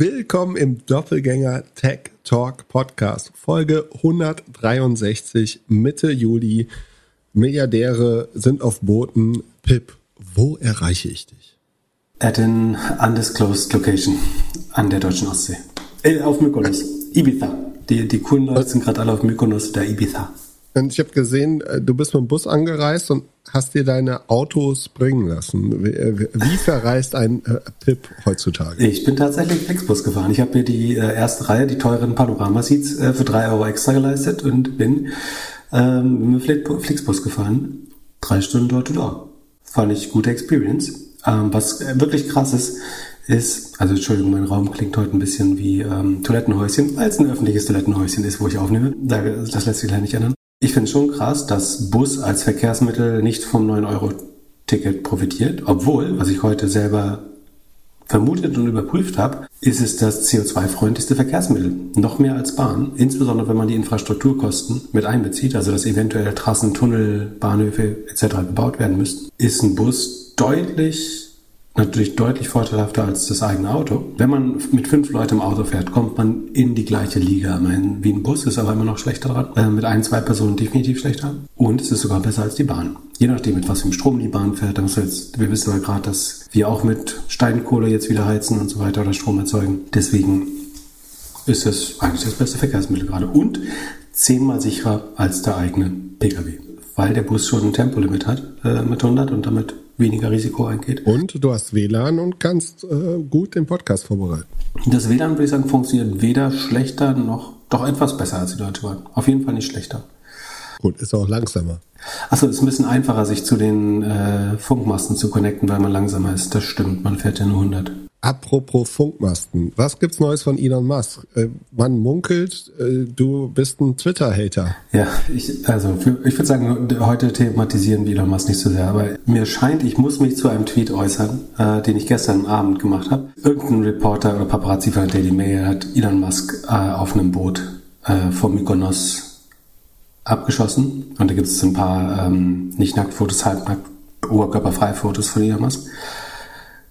Willkommen im Doppelgänger Tech Talk Podcast, Folge 163, Mitte Juli. Milliardäre sind auf Booten. Pip, wo erreiche ich dich? At an undisclosed location an der deutschen Ostsee. Äh, auf Mykonos. Ibiza. Die, die coolen Leute sind gerade alle auf Mykonos, der Ibiza. Und ich habe gesehen, äh, du bist mit dem Bus angereist und hast dir deine Autos bringen lassen. Wie, äh, wie verreist ein äh, Pip heutzutage? Ich bin tatsächlich Flixbus gefahren. Ich habe mir die äh, erste Reihe, die teuren Panorama-Seats, äh, für drei Euro extra geleistet und bin ähm, mit Flixbus gefahren. Drei Stunden dort und da. Fand ich gute Experience. Ähm, was wirklich krass ist, ist, also Entschuldigung, mein Raum klingt heute ein bisschen wie ähm, Toilettenhäuschen, weil es ein öffentliches Toilettenhäuschen ist, wo ich aufnehme. Das lässt sich leider nicht ändern. Ich finde es schon krass, dass Bus als Verkehrsmittel nicht vom 9-Euro-Ticket profitiert, obwohl, was ich heute selber vermutet und überprüft habe, ist es das CO2-freundlichste Verkehrsmittel. Noch mehr als Bahn, insbesondere wenn man die Infrastrukturkosten mit einbezieht, also dass eventuell Trassen, Tunnel, Bahnhöfe etc. gebaut werden müssten, ist ein Bus deutlich natürlich deutlich vorteilhafter als das eigene Auto. Wenn man mit fünf Leuten im Auto fährt, kommt man in die gleiche Liga. Mein, wie ein Bus ist aber immer noch schlechter dran. Äh, mit ein, zwei Personen definitiv schlechter. Und es ist sogar besser als die Bahn. Je nachdem, mit was für Strom die Bahn fährt. Da jetzt, wir wissen aber gerade, dass wir auch mit Steinkohle jetzt wieder heizen und so weiter oder Strom erzeugen. Deswegen ist es eigentlich das beste Verkehrsmittel gerade. Und zehnmal sicherer als der eigene Pkw. Weil der Bus schon ein Tempolimit hat äh, mit 100 und damit weniger Risiko eingeht. Und du hast WLAN und kannst äh, gut den Podcast vorbereiten. Das WLAN, würde ich sagen, funktioniert weder schlechter noch, doch etwas besser als die Deutsche Bahn. Auf jeden Fall nicht schlechter. Gut, ist auch langsamer. Achso, ist ein bisschen einfacher, sich zu den äh, Funkmasten zu connecten, weil man langsamer ist. Das stimmt, man fährt ja nur 100. Apropos Funkmasten, was gibt's Neues von Elon Musk? Äh, man munkelt, äh, du bist ein Twitter-Hater. Ja, ich, also ich würde sagen, heute thematisieren wir Elon Musk nicht so sehr, aber mir scheint, ich muss mich zu einem Tweet äußern, äh, den ich gestern Abend gemacht habe. Irgendein Reporter oder Paparazzi von der Daily Mail hat Elon Musk äh, auf einem Boot vor Mykonos abgeschossen und da gibt es ein paar ähm, nicht Nacktfotos, halbnackt, oberkörperfreie Fotos von Elon Musk.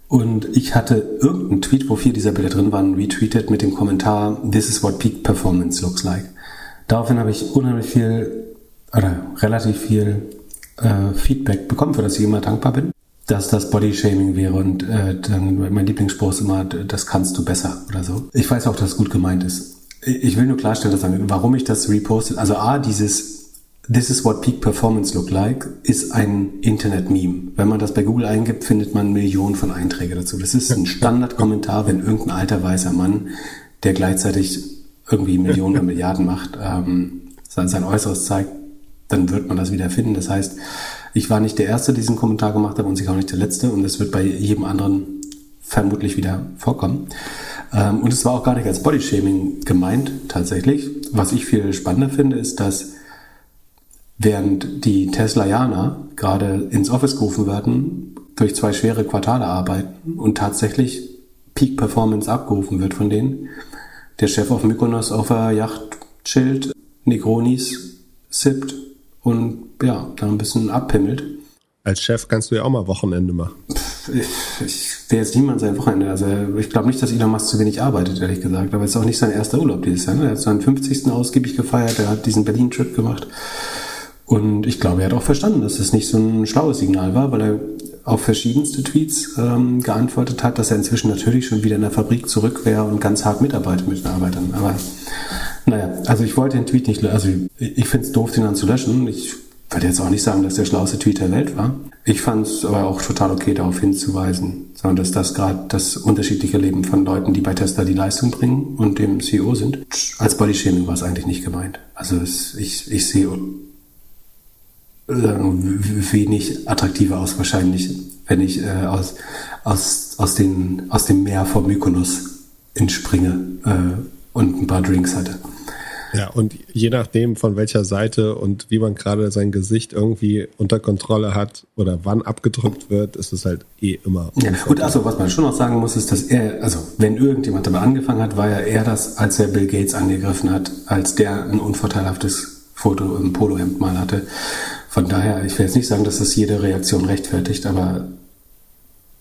Und ich hatte irgendeinen Tweet, wo vier dieser Bilder drin waren, retweetet mit dem Kommentar, This is what peak performance looks like. Daraufhin habe ich unheimlich viel, oder relativ viel äh, Feedback bekommen, für das ich immer dankbar bin, dass das Bodyshaming wäre und äh, dann mein Lieblingsspruch ist immer, das kannst du besser oder so. Ich weiß auch, dass es gut gemeint ist. Ich will nur klarstellen, dass, warum ich das repostet. Also A, dieses This is what peak performance look like ist ein Internet-Meme. Wenn man das bei Google eingibt, findet man Millionen von Einträge dazu. Das ist ein Standardkommentar, wenn irgendein alter weißer Mann, der gleichzeitig irgendwie Millionen oder Milliarden macht, ähm, sein, sein Äußeres zeigt, dann wird man das wieder finden. Das heißt, ich war nicht der Erste, der diesen Kommentar gemacht hat und sicher auch nicht der Letzte und es wird bei jedem anderen vermutlich wieder vorkommen. Ähm, und es war auch gar nicht als Bodyshaming gemeint, tatsächlich. Was ich viel spannender finde, ist, dass Während die Teslaianer gerade ins Office gerufen werden, durch zwei schwere Quartale arbeiten und tatsächlich Peak Performance abgerufen wird von denen, der Chef auf Mykonos auf der Yacht chillt, Negronis sippt und ja, dann ein bisschen abpimmelt. Als Chef kannst du ja auch mal Wochenende machen. Ich, ich wäre jetzt niemand sein Wochenende. Also ich glaube nicht, dass Elon Musk zu wenig arbeitet, ehrlich gesagt. Aber es ist auch nicht sein erster Urlaub dieses Jahr. Ne? Er hat seinen 50. ausgiebig gefeiert, er hat diesen Berlin-Trip gemacht. Und ich glaube, er hat auch verstanden, dass das nicht so ein schlaues Signal war, weil er auf verschiedenste Tweets ähm, geantwortet hat, dass er inzwischen natürlich schon wieder in der Fabrik zurück wäre und ganz hart mitarbeitet mit den Arbeitern. Aber naja, also ich wollte den Tweet nicht, also ich finde es doof, den dann zu löschen. Ich würde jetzt auch nicht sagen, dass der schlauste Tweet der Welt war. Ich fand es aber auch total okay, darauf hinzuweisen, sondern dass das gerade das unterschiedliche Leben von Leuten, die bei Tesla die Leistung bringen und dem CEO sind, als Bodyshaming war es eigentlich nicht gemeint. Also es, ich, ich sehe wenig attraktiver aus wahrscheinlich, wenn ich äh, aus, aus, aus, den, aus dem Meer vor Mykonos entspringe äh, und ein paar Drinks hatte. Ja, und je nachdem, von welcher Seite und wie man gerade sein Gesicht irgendwie unter Kontrolle hat oder wann abgedrückt wird, ist es halt eh immer. Ja, und also, was man schon noch sagen muss, ist, dass er, also, wenn irgendjemand damit angefangen hat, war ja er das, als er Bill Gates angegriffen hat, als der ein unvorteilhaftes Foto im Polohemd mal hatte. Von daher, ich will jetzt nicht sagen, dass das jede Reaktion rechtfertigt, aber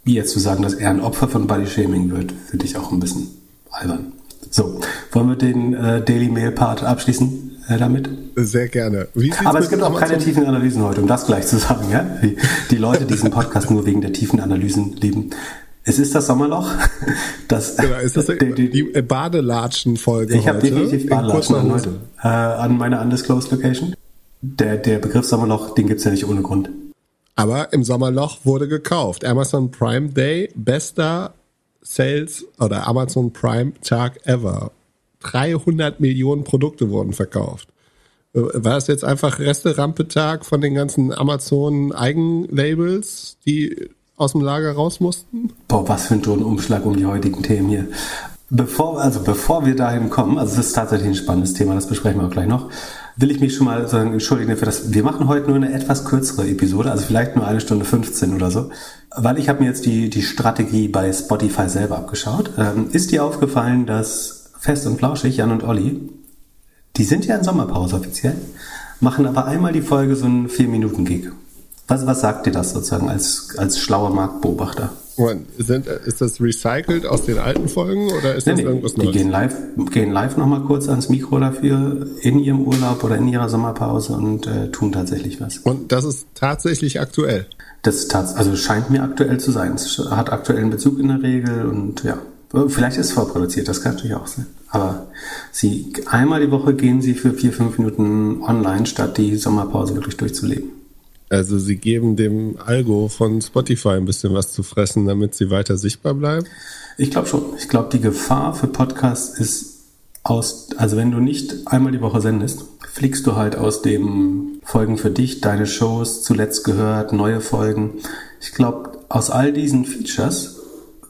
jetzt zu sagen, dass er ein Opfer von Body Shaming wird, finde ich auch ein bisschen albern. So, wollen wir den äh, Daily Mail Part abschließen äh, damit? Sehr gerne. Aber es gibt auch keine tiefen Analysen heute, um das gleich zu sagen. Ja? Die, die Leute, die diesen Podcast nur wegen der tiefen Analysen lieben. Es ist das Sommerloch. Das, genau, ist das die, die, die Badelatschen-Folge Ich habe definitiv Badelatschen heute äh, an meiner Undisclosed Location. Der, der Begriff Sommerloch, den gibt's ja nicht ohne Grund. Aber im Sommerloch wurde gekauft. Amazon Prime Day, bester Sales oder Amazon Prime Tag ever. 300 Millionen Produkte wurden verkauft. Äh, war es jetzt einfach Reste-Rampe-Tag von den ganzen Amazon-Eigenlabels, die aus dem Lager raus mussten? Boah, was für ein Umschlag um die heutigen Themen hier. Bevor, also bevor wir dahin kommen, also es ist tatsächlich ein spannendes Thema, das besprechen wir auch gleich noch, will ich mich schon mal sagen, entschuldigen für das. Wir machen heute nur eine etwas kürzere Episode, also vielleicht nur eine Stunde 15 oder so, weil ich habe mir jetzt die, die Strategie bei Spotify selber abgeschaut. Ähm, ist dir aufgefallen, dass Fest und Flauschig, Jan und Olli, die sind ja in Sommerpause offiziell, machen aber einmal die Folge so einen 4-Minuten-Gig. Was, was sagt dir das sozusagen als, als schlauer Marktbeobachter? Sind, ist das recycelt aus den alten Folgen oder ist nee, das irgendwas Neues? Die gehen live, gehen live nochmal kurz ans Mikro dafür in ihrem Urlaub oder in ihrer Sommerpause und äh, tun tatsächlich was. Und das ist tatsächlich aktuell? Das tats also scheint mir aktuell zu sein. Es hat aktuellen Bezug in der Regel und ja, vielleicht ist es vorproduziert, das kann natürlich auch sein. Aber sie einmal die Woche gehen sie für vier, fünf Minuten online, statt die Sommerpause wirklich durchzuleben. Also sie geben dem Algo von Spotify ein bisschen was zu fressen, damit sie weiter sichtbar bleiben? Ich glaube schon. Ich glaube, die Gefahr für Podcasts ist aus, also wenn du nicht einmal die Woche sendest, fliegst du halt aus dem Folgen für dich, deine Shows, zuletzt gehört, neue Folgen. Ich glaube, aus all diesen Features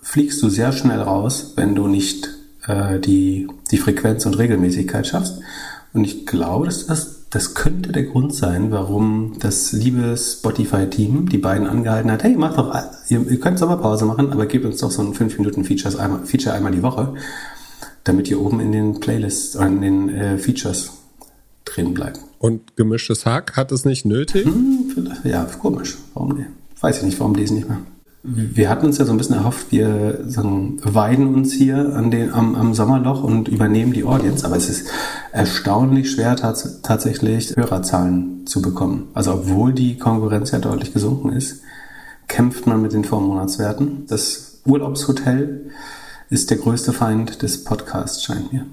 fliegst du sehr schnell raus, wenn du nicht äh, die, die Frequenz und Regelmäßigkeit schaffst. Und ich glaube, dass das das könnte der Grund sein, warum das liebe Spotify-Team die beiden angehalten hat, hey, mach doch, ihr, ihr könnt Sommerpause machen, aber gebt uns doch so ein 5-Minuten-Feature einmal, Feature einmal die Woche, damit ihr oben in den Playlists oder in den äh, Features drin bleibt. Und gemischtes Hack hat es nicht nötig? Hm, ja, komisch. Warum nicht? Weiß ich nicht, warum die es nicht mehr wir hatten uns ja so ein bisschen erhofft, wir sagen, weiden uns hier an den, am, am Sommerloch und übernehmen die Audience, aber es ist erstaunlich schwer tats tatsächlich Hörerzahlen zu bekommen. Also obwohl die Konkurrenz ja deutlich gesunken ist, kämpft man mit den Vormonatswerten. Das Urlaubshotel ist der größte Feind des Podcasts, scheint mir.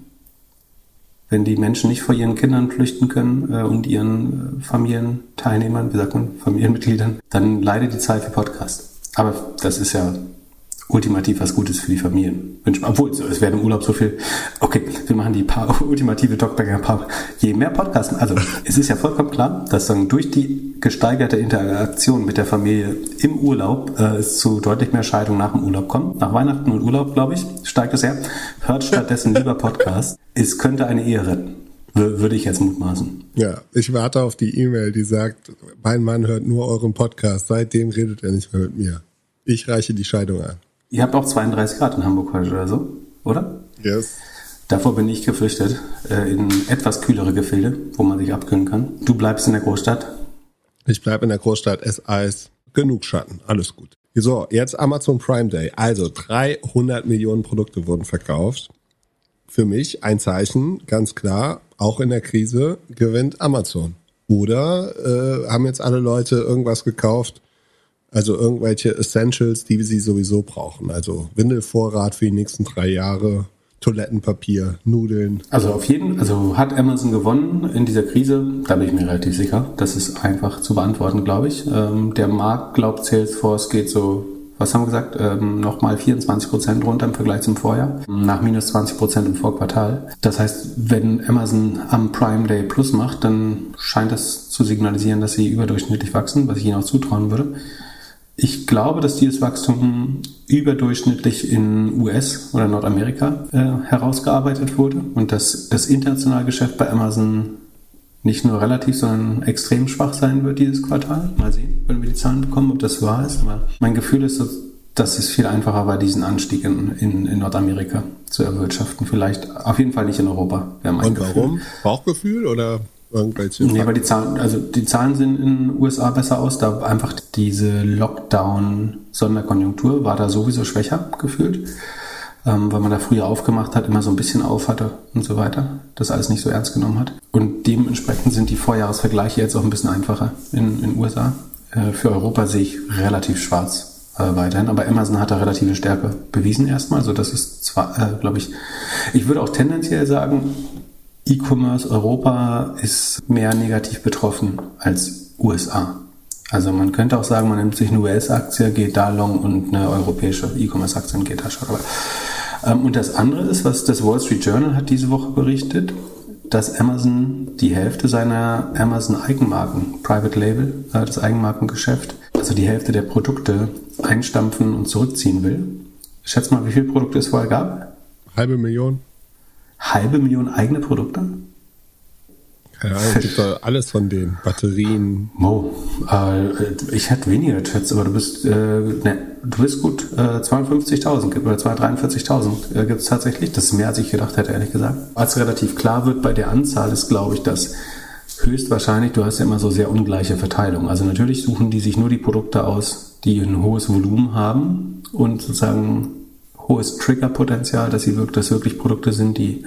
Wenn die Menschen nicht vor ihren Kindern flüchten können äh, und ihren äh, Familienteilnehmern, wie sagt man, Familienmitgliedern, dann leidet die Zeit für Podcast. Aber das ist ja ultimativ was Gutes für die Familien. Obwohl, es wäre im Urlaub so viel. Okay, wir machen die paar ultimative Talkbanger paar. Je mehr Podcasts, also es ist ja vollkommen klar, dass dann durch die gesteigerte Interaktion mit der Familie im Urlaub äh, es zu deutlich mehr Scheidungen nach dem Urlaub kommt. Nach Weihnachten und Urlaub, glaube ich, steigt es her. Hört stattdessen lieber Podcast. Es könnte eine Ehe retten. Würde ich jetzt mutmaßen. Ja, ich warte auf die E-Mail, die sagt, mein Mann hört nur euren Podcast. Seitdem redet er nicht mehr mit mir. Ich reiche die Scheidung an. Ihr habt auch 32 Grad in Hamburg heute oder so, oder? Yes. Davor bin ich geflüchtet, äh, in etwas kühlere Gefilde, wo man sich abkühlen kann. Du bleibst in der Großstadt? Ich bleibe in der Großstadt, es Eis, genug Schatten, alles gut. So, jetzt Amazon Prime Day. Also 300 Millionen Produkte wurden verkauft. Für mich ein Zeichen, ganz klar, auch in der Krise gewinnt Amazon. Oder äh, haben jetzt alle Leute irgendwas gekauft, also irgendwelche Essentials, die sie sowieso brauchen. Also Windelvorrat für die nächsten drei Jahre, Toilettenpapier, Nudeln. Also auf jeden, also hat Amazon gewonnen in dieser Krise, da bin ich mir relativ sicher. Das ist einfach zu beantworten, glaube ich. Ähm, der Markt glaubt, Salesforce geht so was haben wir gesagt, ähm, nochmal 24 Prozent runter im Vergleich zum Vorjahr, nach minus 20 Prozent im Vorquartal. Das heißt, wenn Amazon am Prime Day Plus macht, dann scheint das zu signalisieren, dass sie überdurchschnittlich wachsen, was ich ihnen auch zutrauen würde. Ich glaube, dass dieses Wachstum überdurchschnittlich in US oder Nordamerika äh, herausgearbeitet wurde und dass das internationale Geschäft bei Amazon nicht nur relativ, sondern extrem schwach sein wird dieses Quartal. Mal sehen, wenn wir die Zahlen bekommen, ob das wahr ist. Aber mein Gefühl ist, dass es viel einfacher war, diesen Anstieg in, in, in Nordamerika zu erwirtschaften. Vielleicht auf jeden Fall nicht in Europa. Und warum? Bauchgefühl oder irgendwelche? Nee, weil die Zahlen, also die Zahlen sehen in den USA besser aus, da einfach diese Lockdown-Sonderkonjunktur war da sowieso schwächer gefühlt. Ähm, weil man da früher aufgemacht hat, immer so ein bisschen auf hatte und so weiter, das alles nicht so ernst genommen hat. Und dementsprechend sind die Vorjahresvergleiche jetzt auch ein bisschen einfacher in den USA. Äh, für Europa sehe ich relativ schwarz äh, weiterhin, aber Amazon hat da relative Stärke bewiesen erstmal, so das ist zwar, äh, glaube ich, ich würde auch tendenziell sagen, E-Commerce Europa ist mehr negativ betroffen als USA. Also man könnte auch sagen, man nimmt sich eine US-Aktie, geht da long und eine europäische E-Commerce-Aktie geht da short. Ähm, und das andere ist, was das Wall Street Journal hat diese Woche berichtet, dass Amazon die Hälfte seiner Amazon Eigenmarken, Private Label, äh, das Eigenmarkengeschäft, also die Hälfte der Produkte einstampfen und zurückziehen will. Schätz mal, wie viele Produkte es vorher gab? Halbe Million. Halbe Million eigene Produkte? Keine Ahnung, gibt da alles von denen. Batterien. Mo, äh, ich hätte weniger geschätzt, aber du bist, äh, ne, du bist gut. Äh, 52.000 oder 243.000 äh, gibt es tatsächlich. Das ist mehr, als ich gedacht hätte, ehrlich gesagt. Als relativ klar wird bei der Anzahl, ist, glaube ich, dass höchstwahrscheinlich, du hast ja immer so sehr ungleiche Verteilung. Also natürlich suchen die sich nur die Produkte aus, die ein hohes Volumen haben und sozusagen hohes Triggerpotenzial, dass sie wirklich, dass wirklich Produkte sind, die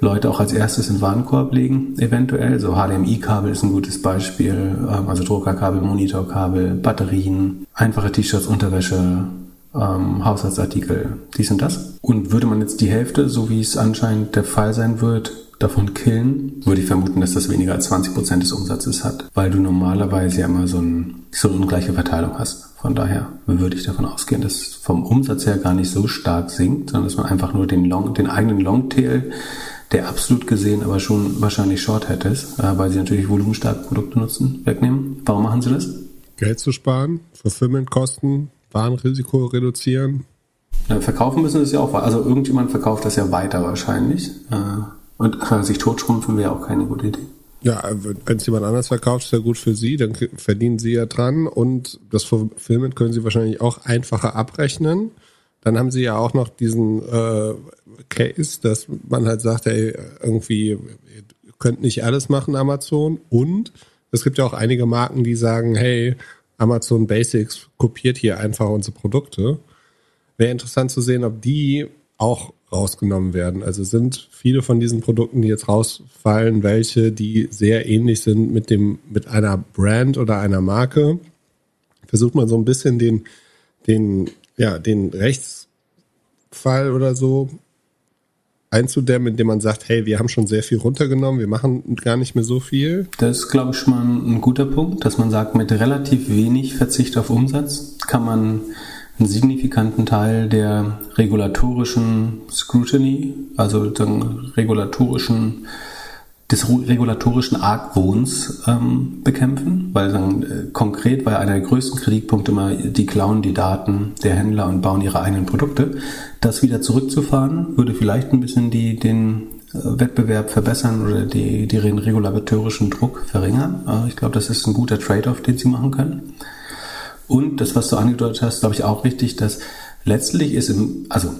Leute auch als erstes in den Warenkorb legen, eventuell. So HDMI-Kabel ist ein gutes Beispiel, ähm, also Druckerkabel, Monitorkabel, Batterien, einfache T-Shirts, Unterwäsche, ähm, Haushaltsartikel, dies und das. Und würde man jetzt die Hälfte, so wie es anscheinend der Fall sein wird, davon killen, würde ich vermuten, dass das weniger als 20 Prozent des Umsatzes hat, weil du normalerweise ja immer so, ein, so eine ungleiche Verteilung hast. Von daher würde ich davon ausgehen, dass es vom Umsatz her gar nicht so stark sinkt, sondern dass man einfach nur den, Long, den eigenen Longtail der absolut gesehen aber schon wahrscheinlich Shorthead ist, äh, weil sie natürlich volumenstarke Produkte nutzen, wegnehmen. Warum machen sie das? Geld zu sparen, Fulfillment-Kosten, Warenrisiko reduzieren. Ja, verkaufen müssen sie es ja auch, also irgendjemand verkauft das ja weiter wahrscheinlich. Äh, und äh, sich totschrumpfen wäre auch keine gute Idee. Ja, wenn es jemand anders verkauft, ist ja gut für Sie, dann verdienen Sie ja dran und das Fulfillment können Sie wahrscheinlich auch einfacher abrechnen. Dann haben Sie ja auch noch diesen äh, Case, dass man halt sagt, ey, irgendwie, ihr könnt nicht alles machen, Amazon. Und es gibt ja auch einige Marken, die sagen, hey, Amazon Basics kopiert hier einfach unsere Produkte. Wäre interessant zu sehen, ob die auch rausgenommen werden. Also sind viele von diesen Produkten, die jetzt rausfallen, welche, die sehr ähnlich sind mit dem, mit einer Brand oder einer Marke. Versucht man so ein bisschen den, den, ja, den Rechtsfall oder so einzudämmen, indem man sagt, hey, wir haben schon sehr viel runtergenommen, wir machen gar nicht mehr so viel? Das ist, glaube ich, schon mal ein guter Punkt, dass man sagt, mit relativ wenig Verzicht auf Umsatz kann man einen signifikanten Teil der regulatorischen Scrutiny, also den regulatorischen des regulatorischen Argwohns ähm, bekämpfen, weil dann äh, konkret war einer der größten Kritikpunkte immer, die klauen die Daten der Händler und bauen ihre eigenen Produkte. Das wieder zurückzufahren, würde vielleicht ein bisschen die, den äh, Wettbewerb verbessern oder die, den regulatorischen Druck verringern. Äh, ich glaube, das ist ein guter Trade-off, den sie machen können. Und das, was du angedeutet hast, glaube ich auch richtig, dass letztlich ist im, also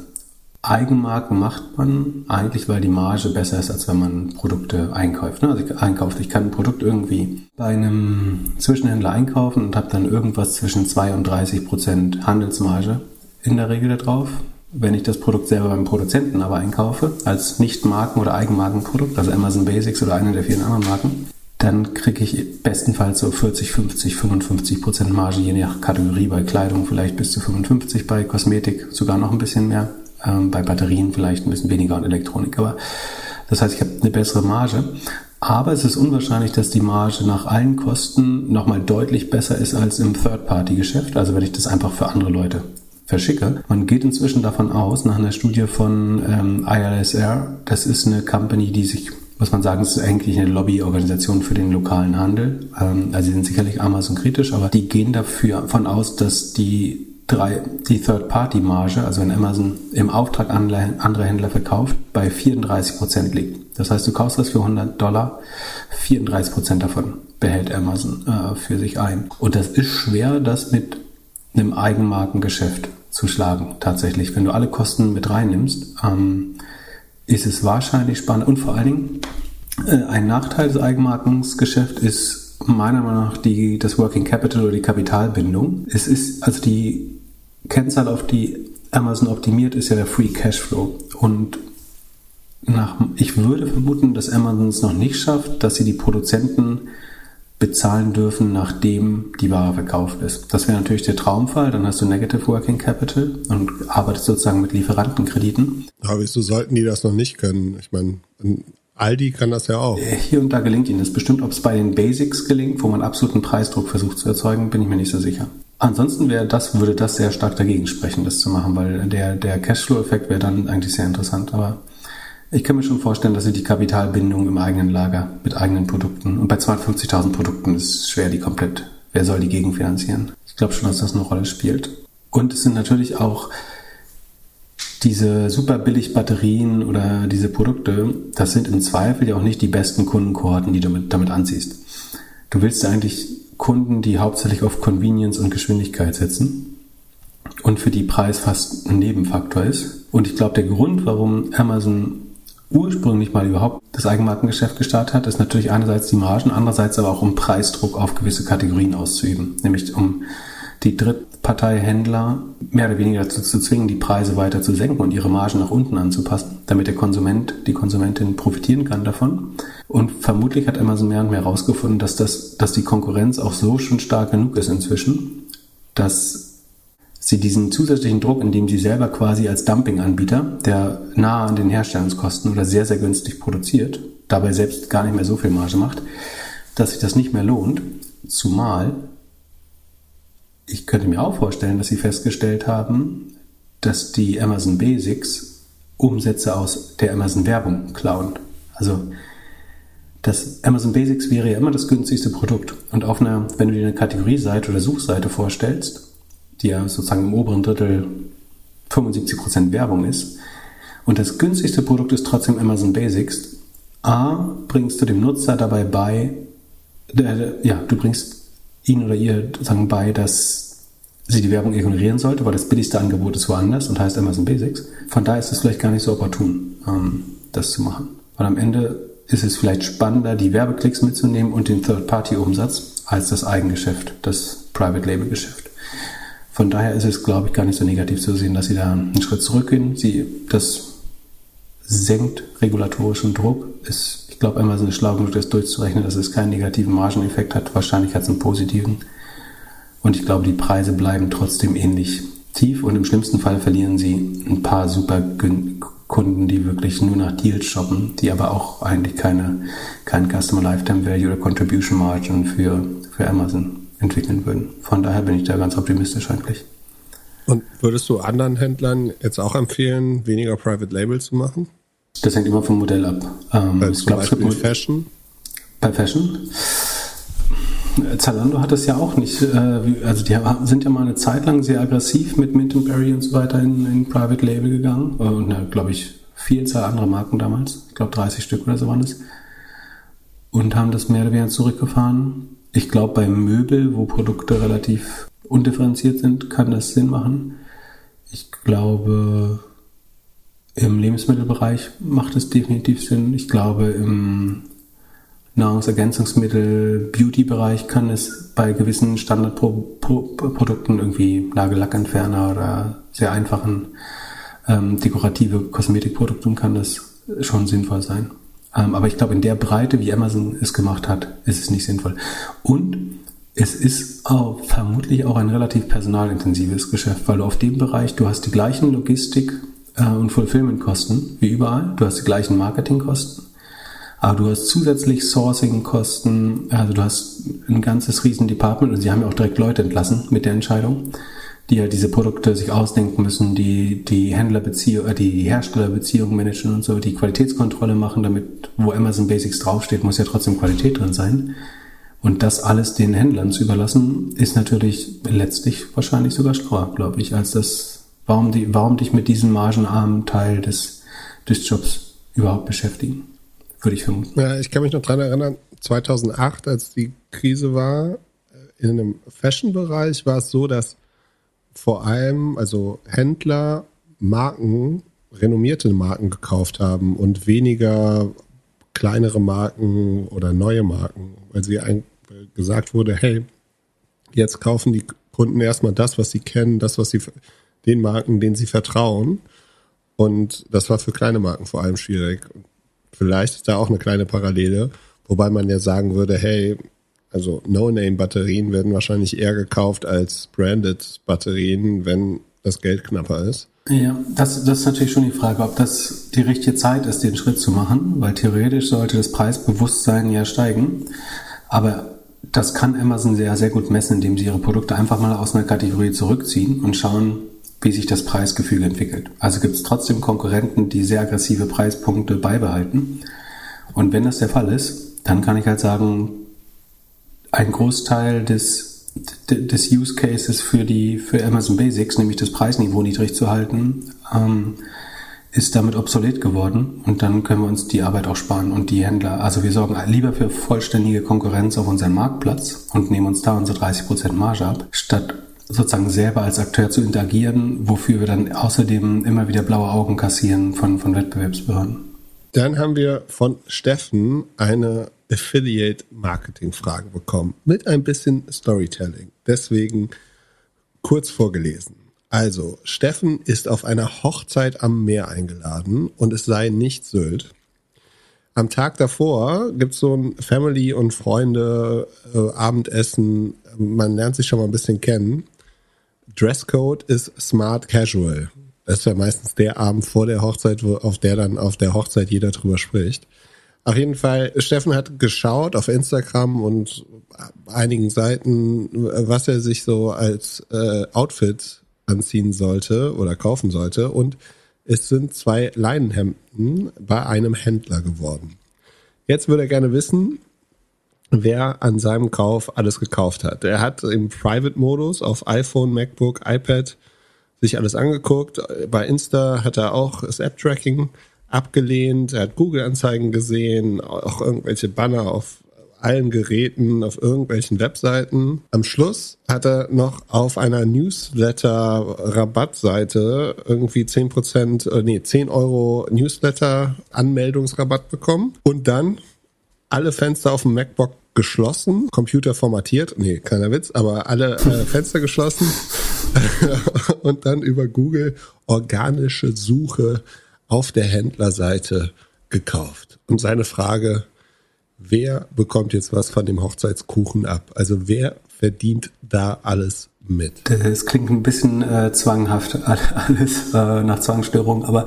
Eigenmarken macht man eigentlich, weil die Marge besser ist, als wenn man Produkte einkauft. Ne? Also ich einkauft. Ich kann ein Produkt irgendwie bei einem Zwischenhändler einkaufen und habe dann irgendwas zwischen 2 und 30 Prozent Handelsmarge in der Regel da drauf. Wenn ich das Produkt selber beim Produzenten aber einkaufe, als Nicht-Marken- oder Eigenmarkenprodukt, also Amazon Basics oder eine der vielen anderen Marken, dann kriege ich bestenfalls so 40, 50, 55 Prozent Marge, je nach Kategorie. Bei Kleidung vielleicht bis zu 55, bei Kosmetik sogar noch ein bisschen mehr ähm, bei Batterien vielleicht ein bisschen weniger und Elektronik. Aber das heißt, ich habe eine bessere Marge. Aber es ist unwahrscheinlich, dass die Marge nach allen Kosten nochmal deutlich besser ist als im Third-Party-Geschäft. Also wenn ich das einfach für andere Leute verschicke. Man geht inzwischen davon aus, nach einer Studie von ähm, ILSR, das ist eine Company, die sich, muss man sagen, ist eigentlich eine Lobbyorganisation für den lokalen Handel. Ähm, also sie sind sicherlich Amazon kritisch, aber die gehen dafür von aus, dass die drei, die Third-Party-Marge, also wenn Amazon im Auftrag andere Händler verkauft, bei 34 Prozent liegt. Das heißt, du kaufst das für 100 Dollar, 34 Prozent davon behält Amazon äh, für sich ein. Und das ist schwer, das mit einem Eigenmarkengeschäft zu schlagen, tatsächlich. Wenn du alle Kosten mit reinnimmst, ähm, ist es wahrscheinlich spannend. Und vor allen Dingen, äh, ein Nachteil des Eigenmarkensgeschäfts ist meiner Meinung nach die, das Working Capital oder die Kapitalbindung. Es ist, also die Kennzahl auf die Amazon optimiert, ist ja der Free Cashflow. Und nach, ich würde vermuten, dass Amazon es noch nicht schafft, dass sie die Produzenten bezahlen dürfen, nachdem die Ware verkauft ist. Das wäre natürlich der Traumfall. Dann hast du Negative Working Capital und arbeitest sozusagen mit Lieferantenkrediten. Aber wieso sollten die das noch nicht können? Ich meine, Aldi kann das ja auch. Hier und da gelingt ihnen das. Bestimmt, ob es bei den Basics gelingt, wo man absoluten Preisdruck versucht zu erzeugen, bin ich mir nicht so sicher. Ansonsten wäre das, würde das sehr stark dagegen sprechen, das zu machen, weil der, der Cashflow-Effekt wäre dann eigentlich sehr interessant. Aber ich kann mir schon vorstellen, dass sie die Kapitalbindung im eigenen Lager mit eigenen Produkten und bei 250.000 Produkten ist schwer, die komplett, wer soll die gegenfinanzieren? Ich glaube schon, dass das eine Rolle spielt. Und es sind natürlich auch diese super billig Batterien oder diese Produkte, das sind im Zweifel ja auch nicht die besten Kundenkohorten, die du damit, anziehst. Du willst eigentlich Kunden, die hauptsächlich auf Convenience und Geschwindigkeit setzen und für die Preis fast ein Nebenfaktor ist. Und ich glaube, der Grund, warum Amazon ursprünglich mal überhaupt das Eigenmarkengeschäft gestartet hat, ist natürlich einerseits die Margen, andererseits aber auch um Preisdruck auf gewisse Kategorien auszuüben, nämlich um die Drittparteihändler mehr oder weniger dazu zu zwingen, die Preise weiter zu senken und ihre Margen nach unten anzupassen, damit der Konsument, die Konsumentin profitieren kann davon. Und vermutlich hat Amazon mehr und mehr herausgefunden, dass das, dass die Konkurrenz auch so schon stark genug ist inzwischen, dass sie diesen zusätzlichen Druck, indem sie selber quasi als Dumpinganbieter, der nahe an den Herstellungskosten oder sehr, sehr günstig produziert, dabei selbst gar nicht mehr so viel Marge macht, dass sich das nicht mehr lohnt, zumal ich könnte mir auch vorstellen, dass sie festgestellt haben, dass die Amazon Basics Umsätze aus der Amazon Werbung klauen. Also das Amazon Basics wäre ja immer das günstigste Produkt. Und auf einer, wenn du dir eine Kategorieseite oder Suchseite vorstellst, die ja sozusagen im oberen Drittel 75% Werbung ist, und das günstigste Produkt ist trotzdem Amazon Basics, A, bringst du dem Nutzer dabei bei, äh, ja, du bringst ihn oder ihr sozusagen bei, dass sie die Werbung ignorieren sollte, weil das billigste Angebot ist woanders und heißt Amazon Basics. Von daher ist es vielleicht gar nicht so opportun, ähm, das zu machen. Weil am Ende ist es vielleicht spannender, die Werbeklicks mitzunehmen und den Third-Party-Umsatz als das Eigengeschäft, das Private-Label-Geschäft. Von daher ist es, glaube ich, gar nicht so negativ zu sehen, dass sie da einen Schritt zurückgehen. Sie, das senkt regulatorischen Druck. Ist, ich glaube, einmal ist schlau genug, das durchzurechnen, dass es keinen negativen Margeneffekt hat. Wahrscheinlich hat es einen positiven. Und ich glaube, die Preise bleiben trotzdem ähnlich tief und im schlimmsten Fall verlieren sie ein paar super Kunden, die wirklich nur nach Deals shoppen, die aber auch eigentlich keine, kein Customer Lifetime Value oder Contribution Margin für, für Amazon entwickeln würden. Von daher bin ich da ganz optimistisch eigentlich. Und würdest du anderen Händlern jetzt auch empfehlen, weniger Private Label zu machen? Das hängt immer vom Modell ab. Ähm, Bei ich glaube, Beispiel Fashion? Bei Fashion? Zalando hat das ja auch nicht. Äh, also die sind ja mal eine Zeit lang sehr aggressiv mit Mint and Berry und so weiter in, in Private Label gegangen. Äh, und glaube ich, Vielzahl anderer Marken damals. Ich glaube 30 Stück oder so waren es. Und haben das mehr oder weniger zurückgefahren. Ich glaube, bei Möbel, wo Produkte relativ undifferenziert sind, kann das Sinn machen. Ich glaube, im Lebensmittelbereich macht es definitiv Sinn. Ich glaube, im Nahrungsergänzungsmittel, Beauty-Bereich kann es bei gewissen Standardprodukten irgendwie Nagellackentferner oder sehr einfachen ähm, dekorative Kosmetikprodukten kann das schon sinnvoll sein. Ähm, aber ich glaube, in der Breite, wie Amazon es gemacht hat, ist es nicht sinnvoll. Und es ist auch, vermutlich auch ein relativ personalintensives Geschäft, weil du auf dem Bereich, du hast die gleichen Logistik- und Fulfillment-Kosten wie überall, du hast die gleichen Marketingkosten, aber du hast zusätzlich Sourcing-Kosten, also du hast ein ganzes Riesen-Department und sie haben ja auch direkt Leute entlassen mit der Entscheidung die ja diese Produkte sich ausdenken müssen, die die Händlerbeziehung, äh, die Herstellerbeziehungen managen und so, die Qualitätskontrolle machen, damit wo Amazon Basics draufsteht, muss ja trotzdem Qualität drin sein. Und das alles den Händlern zu überlassen, ist natürlich letztlich wahrscheinlich sogar schlauer, glaube ich, als das, warum, die, warum dich mit diesem margenarmen Teil des, des Jobs überhaupt beschäftigen, würde ich vermuten. Ja, ich kann mich noch dran erinnern, 2008, als die Krise war, äh, in einem Fashion-Bereich war es so, dass vor allem, also Händler Marken, renommierte Marken gekauft haben und weniger kleinere Marken oder neue Marken, weil sie gesagt wurde, hey, jetzt kaufen die Kunden erstmal das, was sie kennen, das, was sie den Marken, denen sie vertrauen. Und das war für kleine Marken vor allem schwierig. Vielleicht ist da auch eine kleine Parallele, wobei man ja sagen würde, hey, also No-Name-Batterien werden wahrscheinlich eher gekauft als Branded-Batterien, wenn das Geld knapper ist. Ja, das, das ist natürlich schon die Frage, ob das die richtige Zeit ist, den Schritt zu machen, weil theoretisch sollte das Preisbewusstsein ja steigen. Aber das kann Amazon sehr, sehr gut messen, indem sie ihre Produkte einfach mal aus einer Kategorie zurückziehen und schauen, wie sich das Preisgefüge entwickelt. Also gibt es trotzdem Konkurrenten, die sehr aggressive Preispunkte beibehalten. Und wenn das der Fall ist, dann kann ich halt sagen, ein Großteil des, des Use Cases für die, für Amazon Basics, nämlich das Preisniveau niedrig zu halten, ähm, ist damit obsolet geworden und dann können wir uns die Arbeit auch sparen und die Händler. Also wir sorgen lieber für vollständige Konkurrenz auf unserem Marktplatz und nehmen uns da unsere 30% Marge ab, statt sozusagen selber als Akteur zu interagieren, wofür wir dann außerdem immer wieder blaue Augen kassieren von, von Wettbewerbsbehörden. Dann haben wir von Steffen eine Affiliate-Marketing-Frage bekommen mit ein bisschen Storytelling. Deswegen kurz vorgelesen. Also, Steffen ist auf einer Hochzeit am Meer eingeladen und es sei nicht Sylt. Am Tag davor gibt es so ein Family- und Freunde-Abendessen. Äh, Man lernt sich schon mal ein bisschen kennen. Dresscode ist Smart Casual. Das ist ja meistens der Abend vor der Hochzeit, wo, auf der dann auf der Hochzeit jeder drüber spricht. Auf jeden Fall, Steffen hat geschaut auf Instagram und einigen Seiten, was er sich so als äh, Outfit anziehen sollte oder kaufen sollte. Und es sind zwei Leinenhemden bei einem Händler geworden. Jetzt würde er gerne wissen, wer an seinem Kauf alles gekauft hat. Er hat im Private-Modus auf iPhone, MacBook, iPad sich alles angeguckt. Bei Insta hat er auch das App-Tracking abgelehnt. Er hat Google-Anzeigen gesehen, auch irgendwelche Banner auf allen Geräten, auf irgendwelchen Webseiten. Am Schluss hat er noch auf einer Newsletter-Rabattseite irgendwie 10%, äh, nee, 10 Euro Newsletter-Anmeldungsrabatt bekommen. Und dann alle Fenster auf dem MacBook geschlossen, Computer formatiert, nee, keiner Witz, aber alle äh, Fenster geschlossen und dann über Google organische Suche auf der Händlerseite gekauft. Und seine Frage, wer bekommt jetzt was von dem Hochzeitskuchen ab? Also wer verdient da alles mit? Das klingt ein bisschen äh, zwanghaft, alles äh, nach Zwangsstörung, aber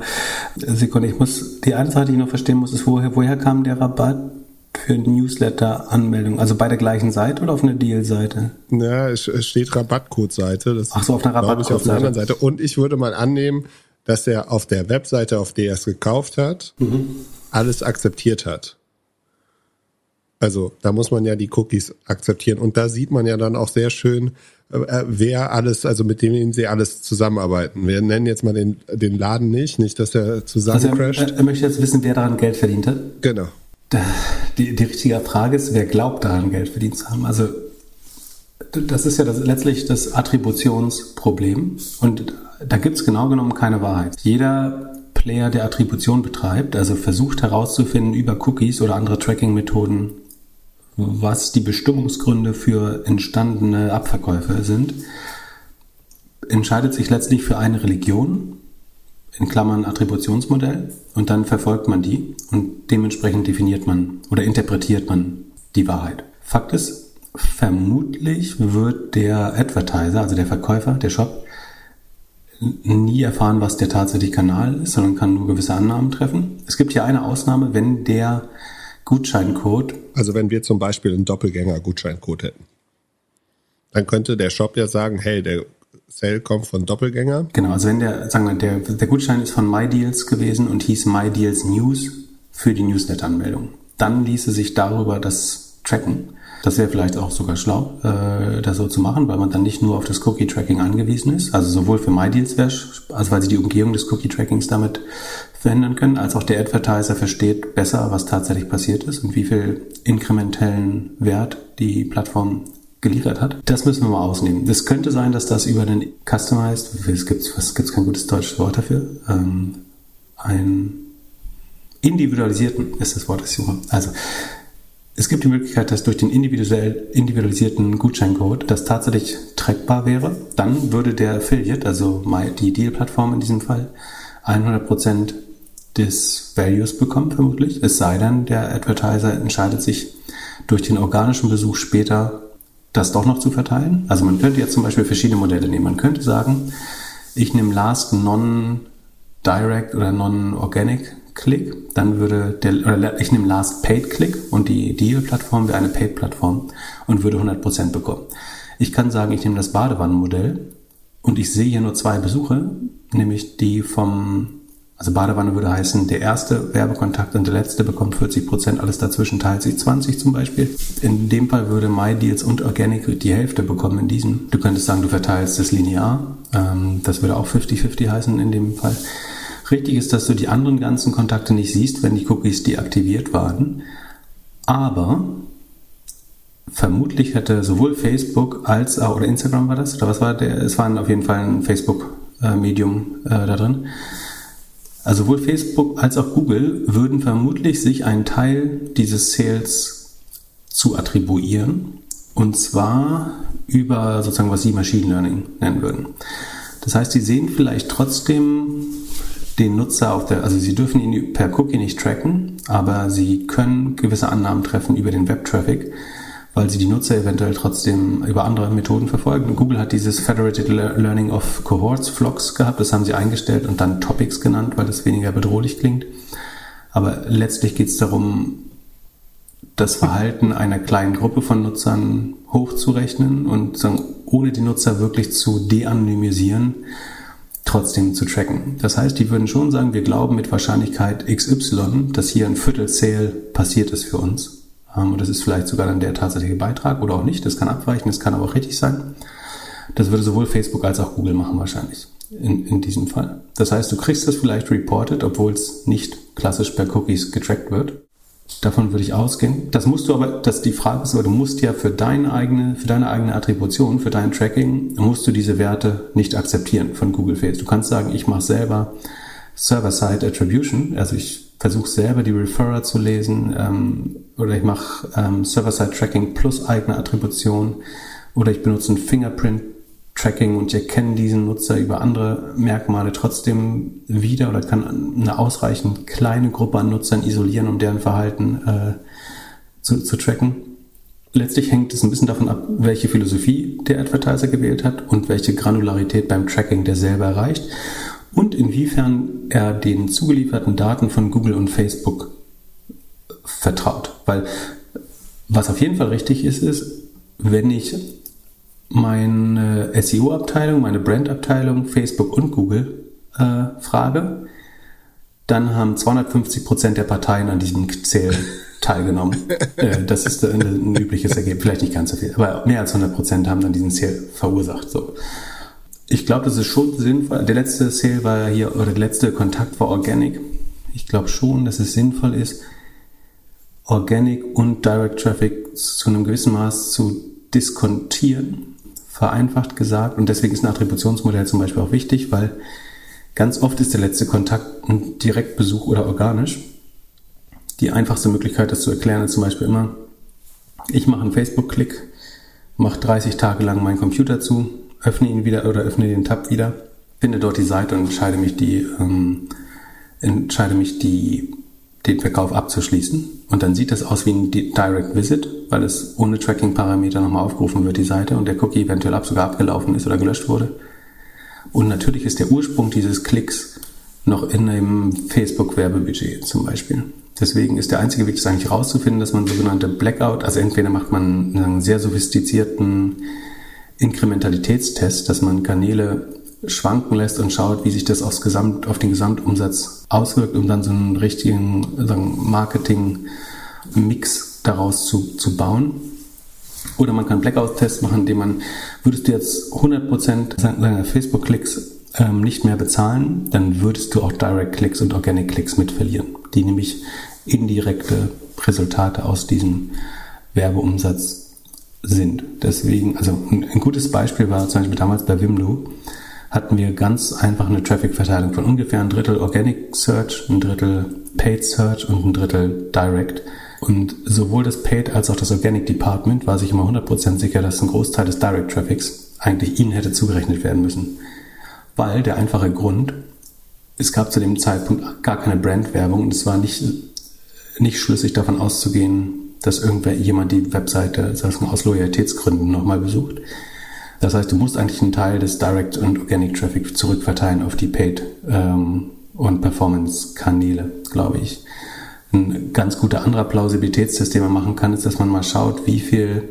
äh, Sekunde, ich muss, die eine Sache, die ich noch verstehen muss, ist, woher, woher kam der Rabatt? Für Newsletter-Anmeldung? Also bei der gleichen Seite oder auf einer Deal-Seite? Ja, es steht Rabattcode-Seite. Ach so, auf einer Rabattcode-Seite. Der Seite. Und ich würde mal annehmen, dass er auf der Webseite, auf der er es gekauft hat, mhm. alles akzeptiert hat. Also da muss man ja die Cookies akzeptieren. Und da sieht man ja dann auch sehr schön, äh, wer alles, also mit dem sie alles zusammenarbeiten. Wir nennen jetzt mal den, den Laden nicht, nicht, dass er zusammencrasht. Also er, er möchte jetzt wissen, wer daran Geld verdient hat? Genau. Die, die richtige Frage ist, wer glaubt daran, Geld verdient zu haben? Also das ist ja das, letztlich das Attributionsproblem. Und da gibt es genau genommen keine Wahrheit. Jeder Player, der Attribution betreibt, also versucht herauszufinden über Cookies oder andere Tracking-Methoden, was die Bestimmungsgründe für entstandene Abverkäufe sind, entscheidet sich letztlich für eine Religion, in Klammern Attributionsmodell, und dann verfolgt man die und dementsprechend definiert man oder interpretiert man die Wahrheit. Fakt ist, vermutlich wird der Advertiser, also der Verkäufer, der Shop, nie erfahren, was der tatsächliche Kanal ist, sondern kann nur gewisse Annahmen treffen. Es gibt hier eine Ausnahme, wenn der Gutscheincode. Also wenn wir zum Beispiel einen Doppelgänger-Gutscheincode hätten, dann könnte der Shop ja sagen, hey, der Sale kommt von Doppelgänger. Genau, also wenn der, sagen wir, der, der Gutschein ist von MyDeals gewesen und hieß MyDeals News für die Newsletter-Anmeldung, dann ließe sich darüber das tracken. Das wäre vielleicht auch sogar schlau, äh, das so zu machen, weil man dann nicht nur auf das Cookie-Tracking angewiesen ist. Also sowohl für MyDeals wäre, also weil sie die Umgehung des Cookie-Trackings damit verhindern können, als auch der Advertiser versteht besser, was tatsächlich passiert ist und wie viel inkrementellen Wert die Plattform geliefert hat. Das müssen wir mal ausnehmen. Das könnte sein, dass das über den Customized, es gibt was gibt's kein gutes deutsches Wort dafür, ähm, ein individualisierten ist das Wort, das ich suche. Also Es gibt die Möglichkeit, dass durch den individualisierten Gutscheincode das tatsächlich trackbar wäre. Dann würde der Affiliate, also die Deal-Plattform in diesem Fall, 100% des Values bekommen, vermutlich. Es sei denn, der Advertiser entscheidet sich durch den organischen Besuch später, das doch noch zu verteilen. Also man könnte jetzt zum Beispiel verschiedene Modelle nehmen. Man könnte sagen, ich nehme Last Non-Direct oder Non-Organic Click, dann würde der, oder ich nehme Last Paid Click und die Deal-Plattform wäre eine Paid-Plattform und würde 100% bekommen. Ich kann sagen, ich nehme das Badewannenmodell und ich sehe hier nur zwei Besuche, nämlich die vom, also Badewanne würde heißen, der erste Werbekontakt und der letzte bekommt 40%, alles dazwischen teilt sich 20 zum Beispiel. In dem Fall würde MyDeals und Organic die Hälfte bekommen in diesem. Du könntest sagen, du verteilst es linear, ähm, das würde auch 50-50 heißen in dem Fall. Richtig ist, dass du die anderen ganzen Kontakte nicht siehst, wenn die Cookies deaktiviert waren. Aber vermutlich hätte sowohl Facebook als auch, oder Instagram war das, oder was war der? Es war auf jeden Fall ein Facebook-Medium äh, da drin. Also sowohl Facebook als auch Google würden vermutlich sich einen Teil dieses Sales zu attribuieren. Und zwar über sozusagen, was sie Machine Learning nennen würden. Das heißt, sie sehen vielleicht trotzdem den Nutzer auf der, also Sie dürfen ihn per Cookie nicht tracken, aber Sie können gewisse Annahmen treffen über den Web-Traffic, weil Sie die Nutzer eventuell trotzdem über andere Methoden verfolgen. Google hat dieses Federated Learning of Cohorts, Flocks gehabt, das haben Sie eingestellt und dann Topics genannt, weil das weniger bedrohlich klingt. Aber letztlich geht es darum, das Verhalten einer kleinen Gruppe von Nutzern hochzurechnen und sagen, ohne die Nutzer wirklich zu de-anonymisieren, trotzdem zu tracken. Das heißt, die würden schon sagen, wir glauben mit Wahrscheinlichkeit XY, dass hier ein Viertel Sale passiert ist für uns. Ähm, und das ist vielleicht sogar dann der tatsächliche Beitrag oder auch nicht. Das kann abweichen, das kann aber auch richtig sein. Das würde sowohl Facebook als auch Google machen wahrscheinlich in, in diesem Fall. Das heißt, du kriegst das vielleicht reported, obwohl es nicht klassisch per Cookies getrackt wird. Davon würde ich ausgehen. Das musst du aber, dass die Frage ist, aber du musst ja für deine eigene, für deine eigene Attribution, für dein Tracking, musst du diese Werte nicht akzeptieren von Google Face. Du kannst sagen, ich mache selber Server-Side Attribution, also ich versuche selber die Referrer zu lesen, ähm, oder ich mache ähm, Server-Side Tracking plus eigene Attribution, oder ich benutze ein Fingerprint Tracking und ich erkenne diesen Nutzer über andere Merkmale trotzdem wieder oder kann eine ausreichend kleine Gruppe an Nutzern isolieren, um deren Verhalten äh, zu, zu tracken. Letztlich hängt es ein bisschen davon ab, welche Philosophie der Advertiser gewählt hat und welche Granularität beim Tracking der selber erreicht und inwiefern er den zugelieferten Daten von Google und Facebook vertraut. Weil was auf jeden Fall richtig ist, ist, wenn ich meine SEO-Abteilung, meine Brand-Abteilung, Facebook und Google äh, frage, dann haben 250 Prozent der Parteien an diesem Zähl teilgenommen. äh, das ist ein, ein, übliches Ergebnis, vielleicht nicht ganz so viel, aber mehr als 100 Prozent haben dann diesen Zähl verursacht. So. Ich glaube, das ist schon sinnvoll. Der letzte Sale war hier, oder der letzte Kontakt war Organic. Ich glaube schon, dass es sinnvoll ist, Organic und Direct Traffic zu einem gewissen Maß zu diskontieren vereinfacht gesagt. Und deswegen ist ein Attributionsmodell zum Beispiel auch wichtig, weil ganz oft ist der letzte Kontakt ein Direktbesuch oder organisch. Die einfachste Möglichkeit, das zu erklären, ist zum Beispiel immer, ich mache einen Facebook-Klick, mache 30 Tage lang meinen Computer zu, öffne ihn wieder oder öffne den Tab wieder, finde dort die Seite und entscheide mich die, ähm, entscheide mich die den Verkauf abzuschließen. Und dann sieht das aus wie ein Direct Visit, weil es ohne Tracking-Parameter nochmal aufgerufen wird, die Seite, und der Cookie eventuell ab sogar abgelaufen ist oder gelöscht wurde. Und natürlich ist der Ursprung dieses Klicks noch in einem Facebook-Werbebudget zum Beispiel. Deswegen ist der einzige Weg, das eigentlich rauszufinden, dass man sogenannte Blackout, also entweder macht man einen sehr sophistizierten Inkrementalitätstest, dass man Kanäle schwanken lässt und schaut, wie sich das aufs Gesamt, auf den Gesamtumsatz auswirkt, um dann so einen richtigen Marketing-Mix daraus zu, zu bauen. Oder man kann Blackout-Tests machen, indem man, würdest du jetzt 100% deiner Facebook-Klicks ähm, nicht mehr bezahlen, dann würdest du auch Direct-Klicks und Organic-Klicks mit verlieren, die nämlich indirekte Resultate aus diesem Werbeumsatz sind. Deswegen, also ein, gutes Beispiel war zum Beispiel damals bei Wimlo hatten wir ganz einfach eine Traffic-Verteilung von ungefähr ein Drittel Organic Search, ein Drittel Paid Search und ein Drittel Direct. Und sowohl das Paid als auch das Organic Department war sich immer 100% sicher, dass ein Großteil des Direct Traffics eigentlich ihnen hätte zugerechnet werden müssen. Weil der einfache Grund, es gab zu dem Zeitpunkt gar keine Brandwerbung und es war nicht, nicht schlüssig davon auszugehen, dass irgendwer jemand die Webseite sagen, aus Loyalitätsgründen nochmal besucht. Das heißt, du musst eigentlich einen Teil des Direct und Organic Traffic zurückverteilen auf die Paid ähm, und Performance-Kanäle, glaube ich. Ein ganz guter anderer Plausibilitätstest, den man machen kann, ist, dass man mal schaut, wie viel